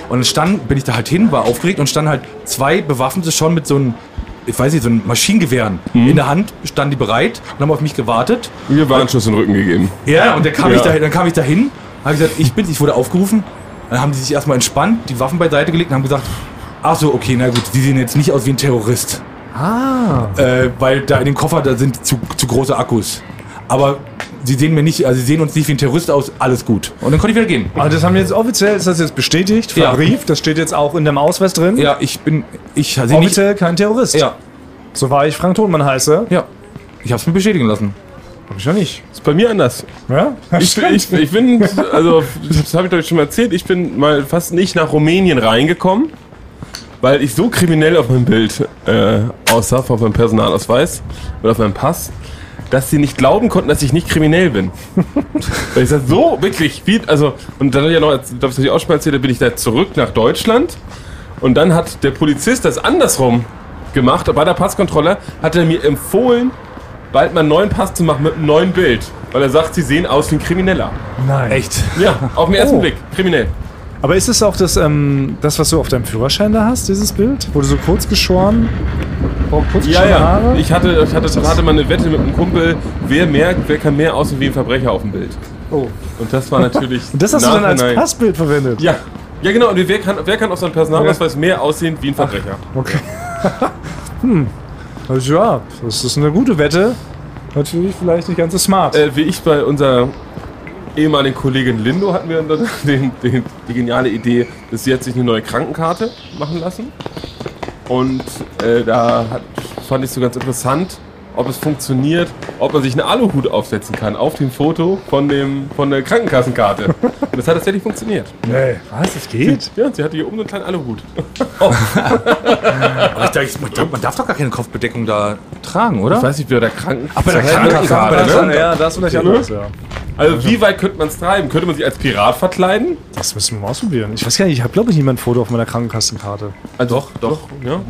Und dann stand, bin ich da halt hin, war aufgeregt und standen halt zwei Bewaffnete schon mit so einem, ich weiß nicht, so einem Maschinengewehren in der Hand, standen die bereit und haben auf mich gewartet. Mir war ein Schuss in den Rücken gegeben. Ja, und dann kam, Ja. ich, da, dann kam ich dahin, habe gesagt, ich bin, ich wurde aufgerufen. Dann haben die sich erstmal entspannt, die Waffen beiseite gelegt und haben gesagt, ach so, okay, na gut, die sehen jetzt nicht aus wie ein Terrorist. Ah. Äh, weil da in dem Koffer, da sind zu, zu große Akkus. Aber sie sehen mir nicht, also sie sehen uns nicht wie ein Terrorist aus, alles gut. Und dann konnte ich wieder gehen. Aber das haben wir jetzt offiziell, ist das jetzt bestätigt, Ja. verbrieft, das steht jetzt auch in dem Ausweis drin. Ja, ich bin, ich sehe nicht, Offiziell kein Terrorist. ja, So war ich Frank Thonmann heiße. ja. Ich habe es mir bestätigen lassen. Hab ich ja nicht. Ist bei mir anders. Ja? Ich, bin- ich, ich bin, also, das habe ich euch schon mal erzählt, ich bin mal fast nicht nach Rumänien reingekommen, weil ich so kriminell auf meinem Bild äh, aussah, auf meinem Personalausweis oder auf meinem Pass, dass sie nicht glauben konnten, dass ich nicht kriminell bin. weil (laughs) ich sag, so wirklich, wie, also, und dann hat ja noch, das habe ich auch schon mal erzählt, da bin ich da zurück nach Deutschland und dann hat der Polizist das andersrum gemacht, bei der Passkontrolle hat er mir empfohlen, bald mal einen neuen Pass zu machen mit einem neuen Bild. Weil er sagt, sie sehen aus wie ein Krimineller. Nein. Echt? Ja, auf den ersten Oh. Blick. Kriminell. Aber ist es auch das, ähm, das, was du auf deinem Führerschein da hast, dieses Bild? Wurde so kurz geschoren? Oh, kurz Ja, ja. Haare? Ich hatte, ich hatte, hatte mal eine Wette mit einem Kumpel, wer merkt, wer kann mehr aussehen wie ein Verbrecher auf dem Bild. Oh. Und das war natürlich. (laughs) Und das hast du dann als Passbild verwendet? Ja. Ja, genau. Und wer kann, wer kann auf seinem Personalausweis mehr aussehen wie ein Verbrecher? Okay. (laughs) hm. Also ja, das ist eine gute Wette. Natürlich vielleicht nicht ganz so smart. Äh, wie ich bei unserer ehemaligen Kollegin Lindo hatten wir dann (laughs) den, den, die geniale Idee, dass sie jetzt sich eine neue Krankenkarte machen lassen. Und äh, da hat, fand ich so ganz interessant, ob es funktioniert, ob man sich einen Aluhut aufsetzen kann auf dem Foto von, dem, von der Krankenkassenkarte. Und (laughs) das hat tatsächlich funktioniert. nee. Was? Das geht? Ja, sie hatte hier oben so einen kleinen Aluhut. (laughs) Aber ich dachte, man, darf- man darf doch gar keine Kopfbedeckung da tragen, oder? Ich weiß nicht, wer der Kranken. Ach, bei der Krankenkarte, ne? Ja, das ist vielleicht anders, ja. Also wie weit könnte man es treiben? Könnte man sich als Pirat verkleiden? Das müssen wir mal ausprobieren. Ich weiß gar nicht, ich habe glaube ich niemand ein Foto auf meiner Krankenkassenkarte. Also doch, doch. Ja.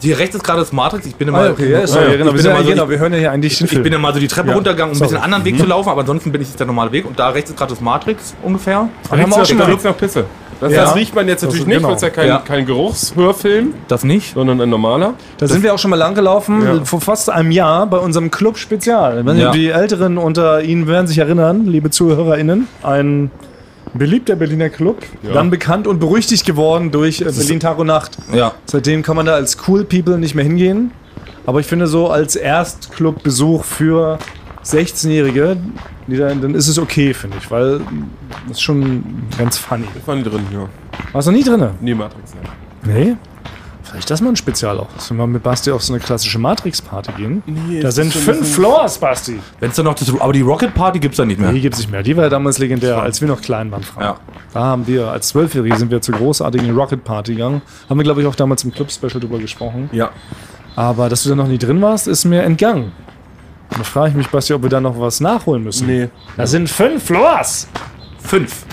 Hier rechts ist gerade das Matrix. Ich bin immer, Ah, okay, ja, sorry, ich wir, bin sind immer ja, so, genau, ich, wir hören ja hier eigentlich den ich bin immer so die Treppe Ja. runtergegangen, um ein bisschen einen anderen Weg zu laufen, aber ansonsten bin ich jetzt der normale Weg. Und da rechts ist gerade das Matrix ungefähr. wir haben auch schon Da mal, nach Pisse. Das, Ja. das riecht man jetzt Das natürlich ist- nicht, genau. weil es ja kein, Ja. kein Geruchshörfilm, Das nicht. sondern ein normaler. da sind wir auch schon mal lang gelaufen, Ja. vor fast einem Jahr bei unserem Club Spezial. Ja. Die Älteren unter Ihnen werden sich erinnern, liebe ZuhörerInnen, ein beliebter Berliner Club, dann bekannt und berüchtigt geworden durch äh, Berlin Tag und Nacht. Ja. Seitdem kann man da als Cool People nicht mehr hingehen. Aber ich finde so als Erstclub-Besuch für 16-Jährige, die dann, dann ist es okay, finde ich, weil das ist schon ganz funny. Die drin, ja. Warst du noch nie drin? Nee, Matrix. Ja. Nee. Vielleicht das mal ein Spezial auch. Dass wir mal mit Basti auf so eine klassische Matrix-Party gehen. Nee, da sind fünf Floors, Basti. Wenn es dann noch das. Aber die Rocket Party gibt es dann nicht mehr. Die gibt es nicht mehr. Die war ja damals legendär, als wir noch klein waren, Frank. Ja. Da haben wir, als Zwölfjährige sind wir zur großartigen Rocket Party gegangen. Haben wir, glaube ich, auch damals im Club-Special drüber gesprochen. Ja. Aber dass du da noch nie drin warst, ist mir entgangen. Und da frage ich mich, Basti, ob wir da noch was nachholen müssen. Nee. Da sind fünf Floors. Fünf.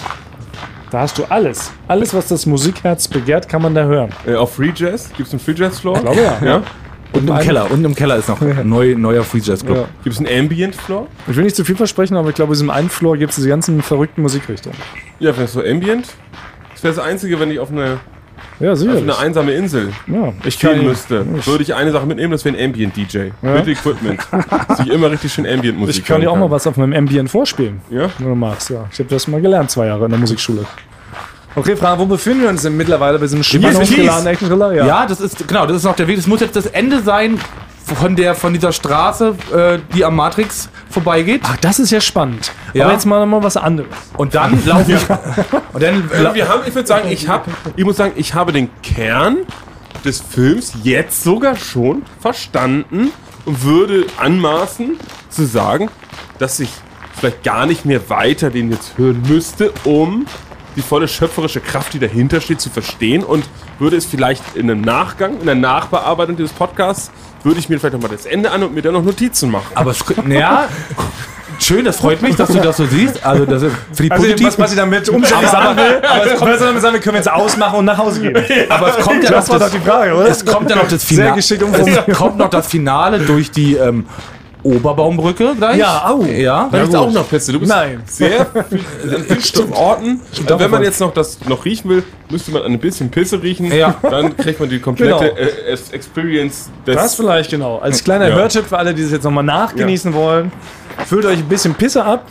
Da hast du alles. Alles, was das Musikherz begehrt, kann man da hören. Äh, auf Free Jazz? Gibt es einen Free Jazz Floor? Ich glaube, ja. ja. Und im Keller. Und im Keller ist noch (laughs) ein neu, neuer Free Jazz Club. Ja. Gibt es einen Ambient Floor? Ich will nicht zu viel versprechen, aber ich glaube, in diesem einen Floor gibt es diese ganzen verrückten Musikrichtungen. Ja, vielleicht so Ambient. Das wäre das Einzige, wenn ich auf eine, Ja, auf sicher. eine einsame Insel ja, ich spielen kann, müsste. Würde ich eine Sache mitnehmen, das wäre ein Ambient-DJ. Mit Equipment. (laughs) Dass ich immer richtig schön Ambient-Musik ich kann dir auch mal was auf meinem Ambient vorspielen. Ja? Wenn du magst, ja. Ich habe das mal gelernt, zwei Jahre in der Musikschule. Okay, Frank, wo befinden wir uns denn mittlerweile bei diesem spannungsgeladenen Eckenthriller? Ja. das ist genau, das ist noch der Weg. Das muss jetzt das Ende sein von der von dieser Straße, äh, die am Matrix vorbeigeht. Ach, das ist ja spannend. Ja. Aber jetzt mal noch mal was anderes. Und dann laufe ich. (laughs) Und dann Also wir haben, ich würde sagen, ich habe, ich muss sagen, ich habe den Kern des Films jetzt sogar schon verstanden und würde anmaßen zu sagen, dass ich vielleicht gar nicht mehr weiter den jetzt hören müsste, um die volle schöpferische Kraft, die dahinter steht, zu verstehen und würde es vielleicht in einem Nachgang, in der Nachbearbeitung dieses Podcasts, würde ich mir vielleicht nochmal das Ende an und mir dann noch Notizen machen. aber es, naja, schön, das freut mich, dass du das so siehst. Also das ist für die Also, was, was ich damit sagen will, aber es kommt damit sagen, wir können jetzt ausmachen und nach Hause gehen. (laughs) aber es kommt ja Das noch doch das, die Frage, oder? es kommt ja noch das Sehr Finale. geschickt umformuliert. Es kommt noch das Finale durch die ähm, Oberbaumbrücke gleich. Ja, au. Ja. Da gibt's auch noch Piste. Du bist Nein. sehr vielen (laughs) Orten. Also wenn man jetzt noch das noch riechen will, müsste man ein bisschen Pisse riechen. Ja. Dann kriegt man die komplette Genau. äh, es- Experience des. Das vielleicht, genau. Als kleiner Ja. Hörtipp für alle, die das jetzt nochmal nachgenießen wollen. Füllt euch ein bisschen Pisse ab,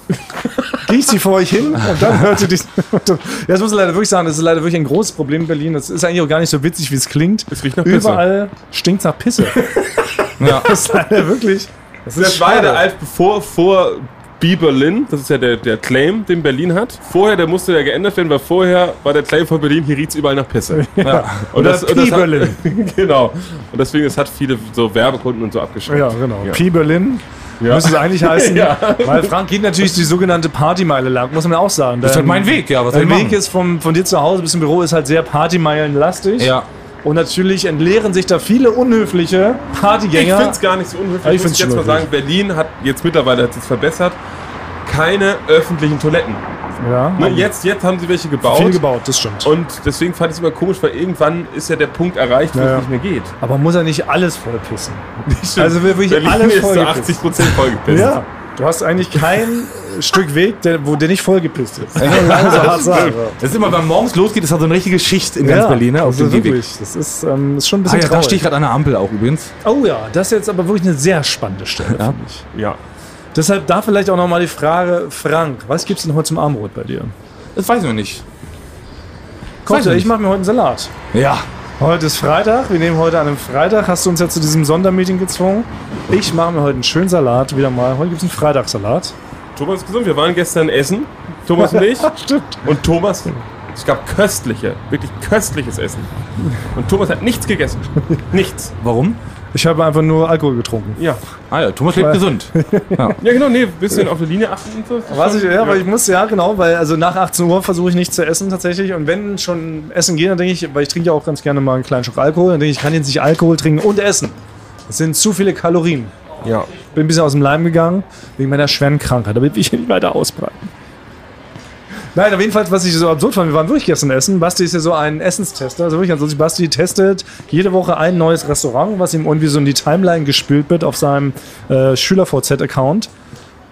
riecht sie vor euch hin und dann hört ihr die. Ja, das muss ich leider wirklich sagen, das ist leider wirklich ein großes Problem in Berlin. Das ist eigentlich auch gar nicht so witzig, wie es klingt. Es riecht nach Pisse. Überall stinkt nach Pisse. Ja. (laughs) Das ist leider wirklich. Das ist das war ja schade. der Alt bevor vor Be Berlin, das ist ja der, der Claim, den Berlin hat. Vorher, der musste ja geändert werden, weil vorher war der Claim von Berlin, hier riecht's überall nach Pisse. (laughs) Ja. Und Oder das, und das Pi hat, Berlin. (laughs) genau. Und deswegen, es hat viele so Werbekunden und so abgeschreckt. Ja, genau. Ja. Pi Berlin. Ja. Müsste es eigentlich (laughs) heißen. Ja. Weil Frank geht natürlich die sogenannte Partymeile lang, muss man auch sagen. Das ist halt mein Weg, ja. Was ich Weg ist vom, von dir zu Hause bis zum Büro ist halt sehr Partymeilenlastig. Ja. Und natürlich entleeren sich da viele unhöfliche Ich Partygänger. finde es gar nicht so unhöflich. Ja, ich Ich muss jetzt mal sagen, Berlin hat jetzt mittlerweile hat es verbessert. Keine öffentlichen Toiletten. ja, Ne, jetzt, jetzt haben sie welche gebaut. viel gebaut, das stimmt. Und deswegen fand ich es immer komisch, weil irgendwann ist ja der Punkt erreicht, wo Ja, es nicht mehr geht. Aber muss er nicht alles vollpissen? (laughs) Also wirklich Berlin alles ist so vollgepisst. 80% vollgepisst. Ja. Du hast eigentlich kein (laughs) Stück Weg, der, wo der nicht vollgepisst ist. Das muss man so hart sagen. Das ist immer, wenn morgens losgeht, ist da so eine richtige Schicht in ganz Berlin, ne? Auf also dem Gehweg. wirklich. Das ist, ähm, ist schon ein Ah bisschen ja, da stehe traurig. ich gerade an der Ampel auch übrigens. Oh ja, das ist jetzt aber wirklich eine sehr spannende Stelle, Ja. finde ich. Ja. Deshalb da vielleicht auch noch mal die Frage, Frank, was gibt's denn heute zum Armbrot bei dir? Das weiß ich noch nicht. Kommt ich mache mir heute einen Salat. Ja. Heute ist Freitag, wir nehmen heute an einem Freitag. Hast du uns ja zu diesem Sondermeeting gezwungen? Ich mache mir heute einen schönen Salat, wieder mal. Heute gibt es einen Freitagssalat. Thomas ist gesund. Wir waren gestern essen. Thomas und ich. (laughs) Stimmt. Und Thomas, es gab köstliche, wirklich köstliches Essen. Und Thomas hat nichts gegessen. Nichts. Warum? Ich habe einfach nur Alkohol getrunken. Ja. Ah ja, Thomas lebt gesund. (laughs) Ja, genau, nee, ein bisschen auf der Linie achten und so. Was ich, ja, weil ich muss, ja, genau, weil also nach 18 Uhr versuche ich nicht zu essen tatsächlich. Und wenn schon essen gehen, dann denke ich, weil ich trinke ja auch ganz gerne mal einen kleinen Schluck Alkohol, dann denke ich, ich kann jetzt nicht Alkohol trinken und essen. Das sind zu viele Kalorien. Ja. Bin ein bisschen aus dem Leim gegangen, wegen meiner schweren Krankheit. Da will ich nicht weiter ausbreiten. Nein, auf jeden Fall, was ich so absurd fand, wir waren wirklich gestern essen. Basti ist ja so ein Essenstester. Also wirklich, also Basti testet jede Woche ein neues Restaurant, was ihm irgendwie so in die Timeline gespült wird auf seinem äh, SchülerVZ-Account.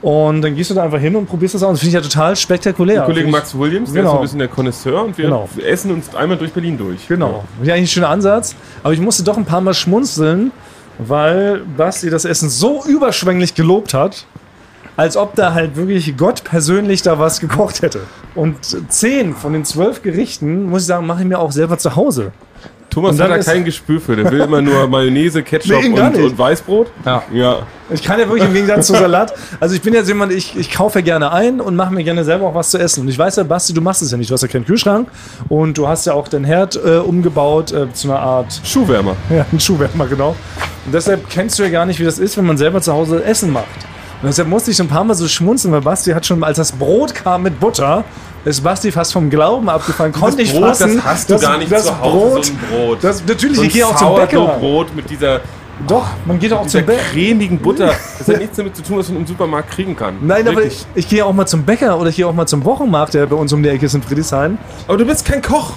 Und dann gehst du da einfach hin und probierst das aus. Das finde ich ja total spektakulär. Kollege Finde ich- Max Williams, der Genau. ist so ein bisschen der Connoisseur und wir Genau. essen uns einmal durch Berlin durch. Genau. Ja, eigentlich ein schöner Ansatz. Aber ich musste doch ein paar Mal schmunzeln, weil Basti das Essen so überschwänglich gelobt hat, als ob da halt wirklich Gott persönlich da was gekocht hätte. Und zehn von den zwölf Gerichten, muss ich sagen, mache ich mir auch selber zu Hause. Thomas hat da kein Gespür für. Der will immer nur Mayonnaise, Ketchup Nee, und, und Weißbrot. Ja. Ja. Ich kann ja wirklich im Gegensatz zu Salat, also ich bin ja jemand, ich, ich kaufe ja gerne ein und mache mir gerne selber auch was zu essen. Und ich weiß ja, Basti, du machst es ja nicht. Du hast ja keinen Kühlschrank und du hast ja auch den Herd äh, umgebaut äh, zu einer Art Schuhwärmer. Ja, ein Schuhwärmer, genau. Und deshalb kennst du ja gar nicht, wie das ist, wenn man selber zu Hause Essen macht. Und deshalb musste ich ein paar Mal so schmunzeln, weil Basti hat schon, als das Brot kam mit Butter, ist Basti fast vom Glauben abgefallen, konnte nicht Brot, fassen. das hast du dass gar nicht das zu Hause, Brot, so ein Brot. Das, natürlich, so ich gehe auch zum Bäcker. Sourdough-Brot mit dieser, Doch, man geht auch zum Bäcker. cremigen Butter. Das hat nichts damit zu tun, was man im Supermarkt kriegen kann. Nein, aber Wirklich. ich, ich gehe auch mal zum Bäcker oder ich gehe auch mal zum Wochenmarkt, der bei uns um die Ecke ist in Friedrichshain. Aber du bist kein Koch.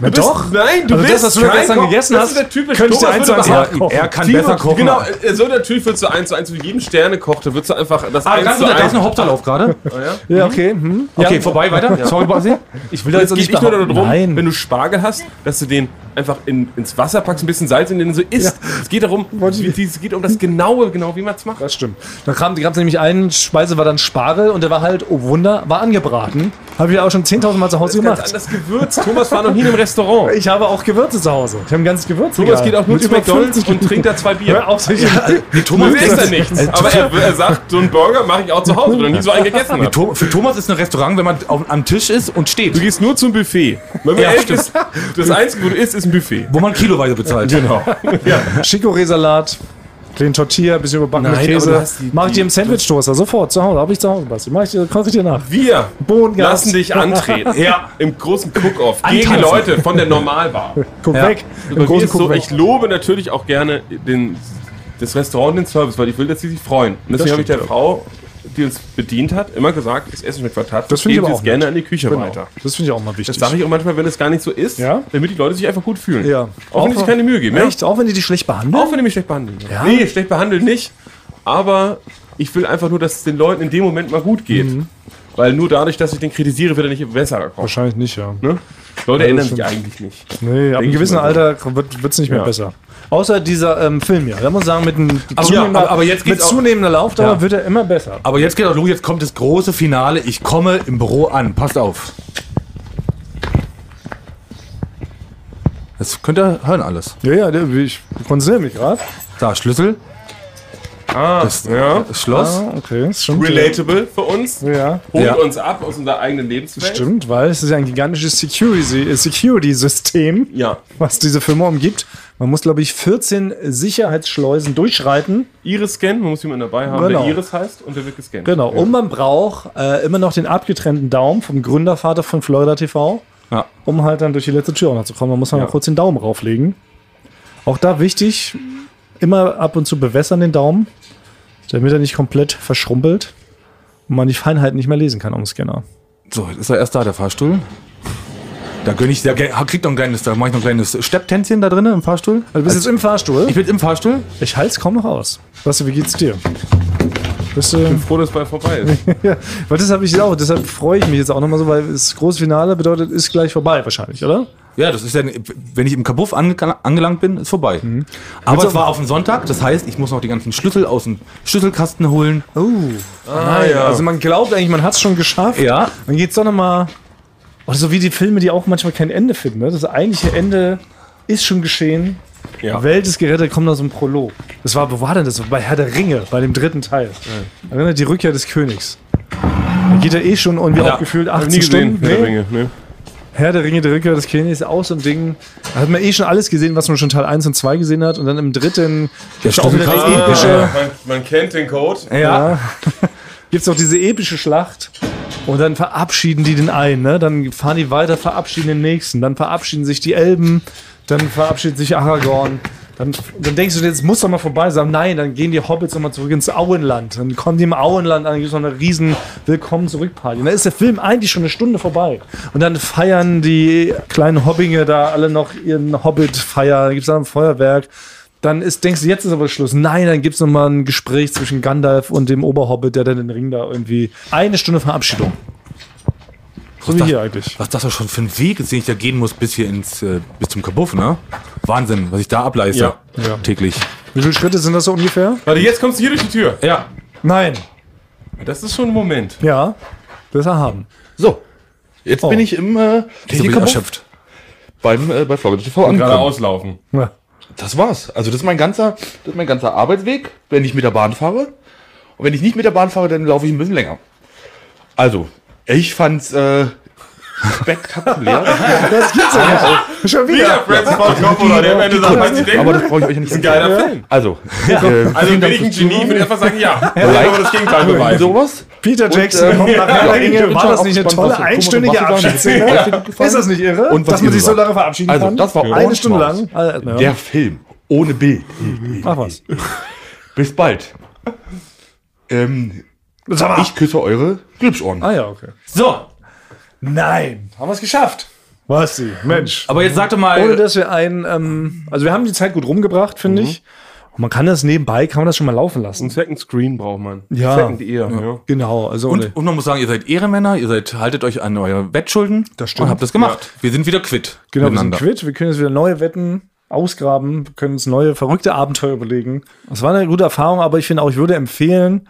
Na Du bist, doch. Nein, du Also das, bist was du kein gestern Koch. gegessen das hast, ist der typisch könnte ich dir Thomas eins zu würde eins behaupten. nachkochen. Er kann Timo, besser kochen. Genau, äh, so natürlich würdest du eins zu eins zu jedem Sterne kocht, da würdest du einfach das Ah, eins ganz zu gut, da ist eins. eine Hauptverlauf gerade. (laughs) Ja, okay. Hm. Okay, ja. vorbei, weiter. Sorry, Basti. Ich will da jetzt nicht nur darum, Nein. wenn du Spargel hast, dass du den einfach in, ins Wasser packst, ein bisschen Salz in den so isst. Es geht darum, ich- wie, es geht um das Genaue, genau wie man es macht. Das stimmt. Da gab es nämlich einen Speise, war dann Spargel und der war halt, oh Wunder, war angebraten. Habe ich auch schon 10.000 Mal zu Hause Ganz gemacht. anders Gewürz. Thomas war noch nie in einem Restaurant. Ich habe auch Gewürze zu Hause. Ich habe ein ganzes Gewürz. Thomas geht auch nur zu McDonalds und trinkt da zwei Bier. Hör auf, sich. Nee, Thomas isst er nichts. Aber er, er sagt, so einen Burger mache ich auch zu Hause, weil er nie so einen (laughs) gegessen hat. To- Für Thomas ist ein Restaurant, wenn man auf, am Tisch ist und steht, Du gehst nur zum Buffet. Wenn man Ja, ist, das Einzige, wo du isst, ist ein Buffet. wo man kiloweise bezahlt. (laughs) Genau. Chicorée-Salat, kleinen Tortilla, bisschen überbacken Nein, Käse. die- Mach ich die- dir im Sandwich-Toaster, sofort, zu Hause. Habe ich zu Hause, Basti. Mach ich dir, ich dir nach. Wir Bohnengas. lassen dich antreten. (laughs) Ja. Im großen Cook-Off. Gegen Antanzen. Leute von der Normalbar. (laughs) Guck Ja. weg. Im großen ist so, ich lobe natürlich auch gerne den, das Restaurant und den Service, weil ich will, dass sie sich freuen. Und deswegen habe ich der Frau, die uns bedient hat, immer gesagt, das Essen schmeckt fantastisch. Das finde ich aber auch gerne nett. an die Küche Genau. weiter. Das finde ich auch mal Das wichtig. sage ich auch manchmal, wenn es gar nicht so ist, Ja? damit die Leute sich einfach gut fühlen. Ja. Auch wenn die sich keine Mühe geben. Echt? Auch wenn die dich schlecht behandeln? Auch wenn die mich schlecht behandeln. Ja? Nee, schlecht behandeln nicht. Aber ich will einfach nur, dass es den Leuten in dem Moment mal gut geht. Mhm. Weil nur dadurch, dass ich den kritisiere, wird er nicht besser kommen. Wahrscheinlich nicht, ja. Ne? Leute Ja, ändern sich eigentlich nicht. Nee, ab einem gewissen. Alter wird es nicht mehr Ja. besser. Außer dieser ähm, Film ja. Da muss man sagen, mit, einem Aber- zunehmender, aber- aber jetzt mit zunehmender Laufdauer Ja. wird er immer besser. Aber jetzt geht auch los, jetzt kommt das große Finale. Ich komme im Büro an. Passt auf. Das könnt ihr hören alles. Ja, ja, ich konzentriere mich gerade. Da, Schlüssel, Ah, das, ja. das Schloss. Ah, okay, stimmt. Relatable für uns. Ja, Holt Ja. uns ab aus unserer eigenen Lebenswelt. stimmt, weil es ist ja ein gigantisches Security- äh, Security-System, Ja. was diese Firma umgibt. Man muss, glaube ich, 14 Sicherheitsschleusen durchschreiten. Iris-Scan, man muss jemanden dabei haben, Genau. der Iris heißt und der wird gescannt. Genau. Und man braucht äh, immer noch den abgetrennten Daumen vom Gründervater von Florida TV, Ja. um halt dann durch die letzte Tür auch noch zu kommen. Man muss mal Ja. kurz den Daumen rauflegen. Auch da wichtig, immer ab und zu bewässern den Daumen, damit er nicht komplett verschrumpelt und man die Feinheiten nicht mehr lesen kann am Scanner. So, jetzt ist er erst da, der Fahrstuhl. Da gönn ich, da ge- kriegt noch ein kleines, da mache ich noch ein kleines Stepptänzchen da drin im Fahrstuhl. Also du bist jetzt im Fahrstuhl. Ich bin im Fahrstuhl. Ich halte es kaum noch aus. Basti, wie geht's dir? Bist du, Froh, dass es bald vorbei ist. (laughs) ja, weil das habe ich auch. Deshalb freue ich mich jetzt auch nochmal so, weil das große Finale bedeutet, ist gleich vorbei wahrscheinlich, oder? Ja, das ist ja, wenn ich im Kabuff ange angelangt bin, ist vorbei. Aber es war auf dem Sonntag, das heißt, ich muss noch die ganzen Schlüssel aus dem Schlüsselkasten holen. Ah, ja. Also man glaubt eigentlich, man hat es schon geschafft. Ja. Dann geht's doch nochmal. Oder so wie die Filme, die auch manchmal kein Ende finden. Ne? Das eigentliche Ende ist schon geschehen. Ja. Welt ist gerettet, kommt aus dem Prolog. Das war, wo war denn das? Bei Herr der Ringe, bei dem dritten Teil. Erinnert die Rückkehr des Königs. Da geht er eh schon irgendwie Ja, auch gefühlt Hab 18 nie gesehen, Stunden. Herr der Nee. Ringe. Ne? Herr der Ringe, die Rückkehr des Königs, auch so ein Ding. Da hat man eh schon alles gesehen, was man schon Teil 1 und 2 gesehen hat. Und dann im dritten gibt's auch wieder die epische. man, man kennt den Code. Ja. (laughs) Gibt's auch diese epische Schlacht. Und dann verabschieden die den einen, ne? Dann fahren die weiter, verabschieden den nächsten. Dann verabschieden sich die Elben. Dann verabschiedet sich Aragorn. Dann, dann denkst du, jetzt muss doch mal vorbei sein. Nein, dann gehen die Hobbits nochmal zurück ins Auenland. Dann kommen die im Auenland an, dann gibt's noch eine riesen Willkommen zurück Party. Und dann ist der Film eigentlich schon eine Stunde vorbei. Und dann feiern die kleinen Hobbinge da alle noch ihren Hobbit-Feier. Dann gibt's da ein Feuerwerk. Dann ist, denkst du, jetzt ist aber Schluss. Nein, dann gibt's noch mal ein Gespräch zwischen Gandalf und dem Oberhobbit, der dann den Ring da irgendwie. Eine Stunde Verabschiedung. So wie das- hier eigentlich. Was das doch schon für ein Weg ist, den ich da gehen muss bis hier ins, äh, bis zum Kabuff, ne? Wahnsinn, was ich da ableiste. Ja. Ja. Täglich. Wie viele Schritte sind das so ungefähr? Warte, jetzt kommst du hier durch die Tür. Ja. Nein. Das ist schon ein Moment. Ja. Besser haben. So, jetzt bin ich im äh, So bin ich erschöpft. beim äh, bei Florida TV Gerade angekommen. auslaufen. Ja. Das war's. Also das ist mein ganzer, das ist mein ganzer Arbeitsweg, wenn ich mit der Bahn fahre. Und wenn ich nicht mit der Bahn fahre, dann laufe ich ein bisschen länger. Also, ich fand's äh, spektakulär. (laughs) Das gibt's ja nicht. Schon wieder. Francis Ford Coppola, der am Ende sagt, was sie denken. Aber das brauche ich euch ja nicht ein geiler Film. Also, äh, Also bin ich ein Genie, würde ich einfach sagen, ja. ja. Aber das Gegenteil beweisen. Sowas. Peter Jackson Und, äh, kommt nach Herr ich Ringe. War das nicht eine tolle einstündige sagen Abschiedsszene? Ist das nicht irre? Und was dass man sich so lange verabschieden Also, kann? das war Eine Stunde lang. Also. Der Film ohne Bild. Ach was. Bis bald. Ähm, Sag mal. ich küsse eure Glübschohren. Ah ja, okay. So, Nein. Haben wir es geschafft. Was sie? Mensch. aber jetzt sag doch mal. Ohne dass wir ein, ähm, also wir haben die Zeit gut rumgebracht, finde ich. Und man kann das nebenbei, kann man das schon mal laufen lassen. Ein Second Screen braucht man. Ja. Second Ear. Ja. Genau, also und, und man muss sagen, ihr seid Ehrenmänner, ihr seid, haltet euch an eure Wettschulden. Das stimmt. Und habt das gemacht. Wir sind wieder quitt. genau, wir sind miteinander. quitt. Wir können jetzt wieder neue Wetten ausgraben, wir können uns neue verrückte Abenteuer überlegen. Das war eine gute Erfahrung, aber ich finde auch, ich würde empfehlen,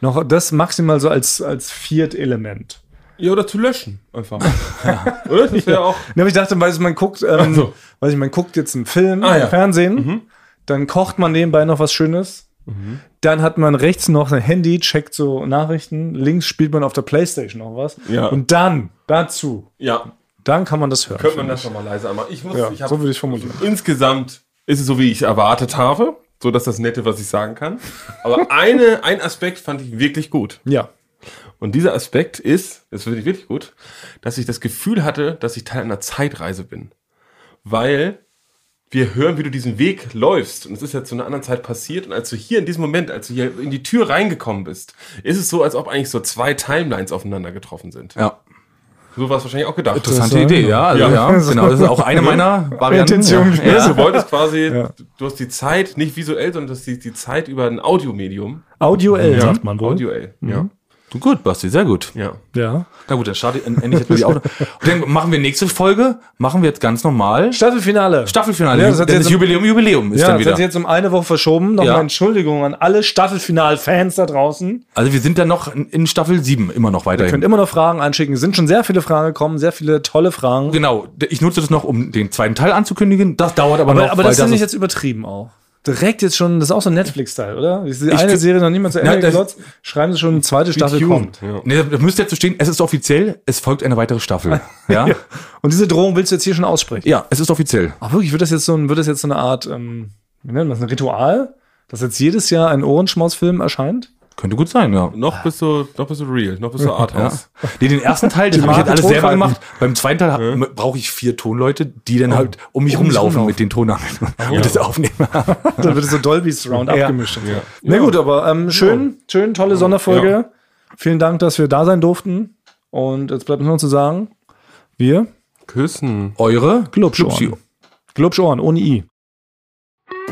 noch das maximal so als, als Viertelement. ja, oder zu löschen. Einfach. (laughs) Oder? Das wäre auch. Ja, aber ich dachte, weil man guckt, ähm, so. weiß ich, man guckt jetzt einen Film Ah, ja. im Fernsehen, dann kocht man nebenbei noch was Schönes. Dann hat man rechts noch ein Handy, checkt so Nachrichten, links spielt man auf der Playstation noch was. Ja. Und dann, dazu, Ja. dann kann man das hören. Könnte man das schon mal leiser machen. Ich muss, Ja, ich hab, so würde ich formulieren. Insgesamt ist es so, wie ich erwartet habe. So, dass das Nette, was ich sagen kann. Aber eine, (laughs) ein Aspekt fand ich wirklich gut. Ja. Und dieser Aspekt ist, das finde ich wirklich gut, dass ich das Gefühl hatte, dass ich Teil einer Zeitreise bin. Weil wir hören, wie du diesen Weg läufst. Und es ist ja zu einer anderen Zeit passiert. Und als du hier in diesem Moment, als du hier in die Tür reingekommen bist, ist es so, als ob eigentlich so zwei Timelines aufeinander getroffen sind. Ja. So war es wahrscheinlich auch gedacht. Interessante Idee, ja. Also, Ja. ja. Genau, das ist auch eine meiner Varianten. Intention Ja. Ja. Du wolltest quasi, du hast die Zeit nicht visuell, sondern du hast die, die Zeit über ein Audiomedium. Audioell, sagt man wohl. Audioell, ja. Du gut, Basti, sehr gut. ja. Ja. Na gut, dann startet endlich jetzt mal die Auto. Und dann machen wir nächste Folge, machen wir jetzt ganz normal. Staffelfinale. Staffelfinale. Ja, das hat Denn jetzt das um- Jubiläum, Jubiläum ist Ja, dann das wieder. hat sich jetzt um eine Woche verschoben. Nochmal Ja. Entschuldigung an alle Staffelfinal-Fans da draußen. Also wir sind dann noch in, Staffel 7 immer noch Ihr könnt weiterhin. immer noch Fragen einschicken. Es sind schon sehr viele Fragen gekommen, sehr viele tolle Fragen. Genau, ich nutze das noch, um den zweiten Teil anzukündigen. Das dauert aber, noch. Aber, aber weil das finde ich ist- jetzt übertrieben auch. Direkt jetzt schon, das ist auch so ein Netflix-Style, oder? Ist die eine Serie noch niemand zu Ende Ja, gelotzt, schreiben sie schon, eine zweite Staffel kommt. Ja. Nee, da müsste jetzt so stehen, es ist offiziell, es folgt eine weitere Staffel. (laughs) Ja? ja. Und diese Drohung willst du jetzt hier schon aussprechen? es ist offiziell. Ach wirklich, wird das jetzt so, ein, wird das jetzt so eine Art, ähm, wie nennt man das, ein Ritual? Dass jetzt jedes Jahr ein Ohrenschmaus-Film erscheint? Könnte gut sein, ja. Noch bist du, noch bist du real, noch bist du Ja. Arthouse. Nee, den ersten Teil, den habe ich jetzt Marke alles selber gemacht. Beim zweiten Teil hab- brauche ich vier Tonleute, die dann halt um mich Um mich rumlaufen rumlaufen. mit den Tonangeln und das aufnehmen. (laughs) Dann wird es so Dolby Surround Ja. abgemischt. Und so. Na gut, aber ähm, schön, schön, tolle Sonderfolge. Vielen Dank, dass wir da sein durften. Und jetzt bleibt uns noch zu sagen, wir Küssen. Eure Glubschohren. Glubschohren, ohne I.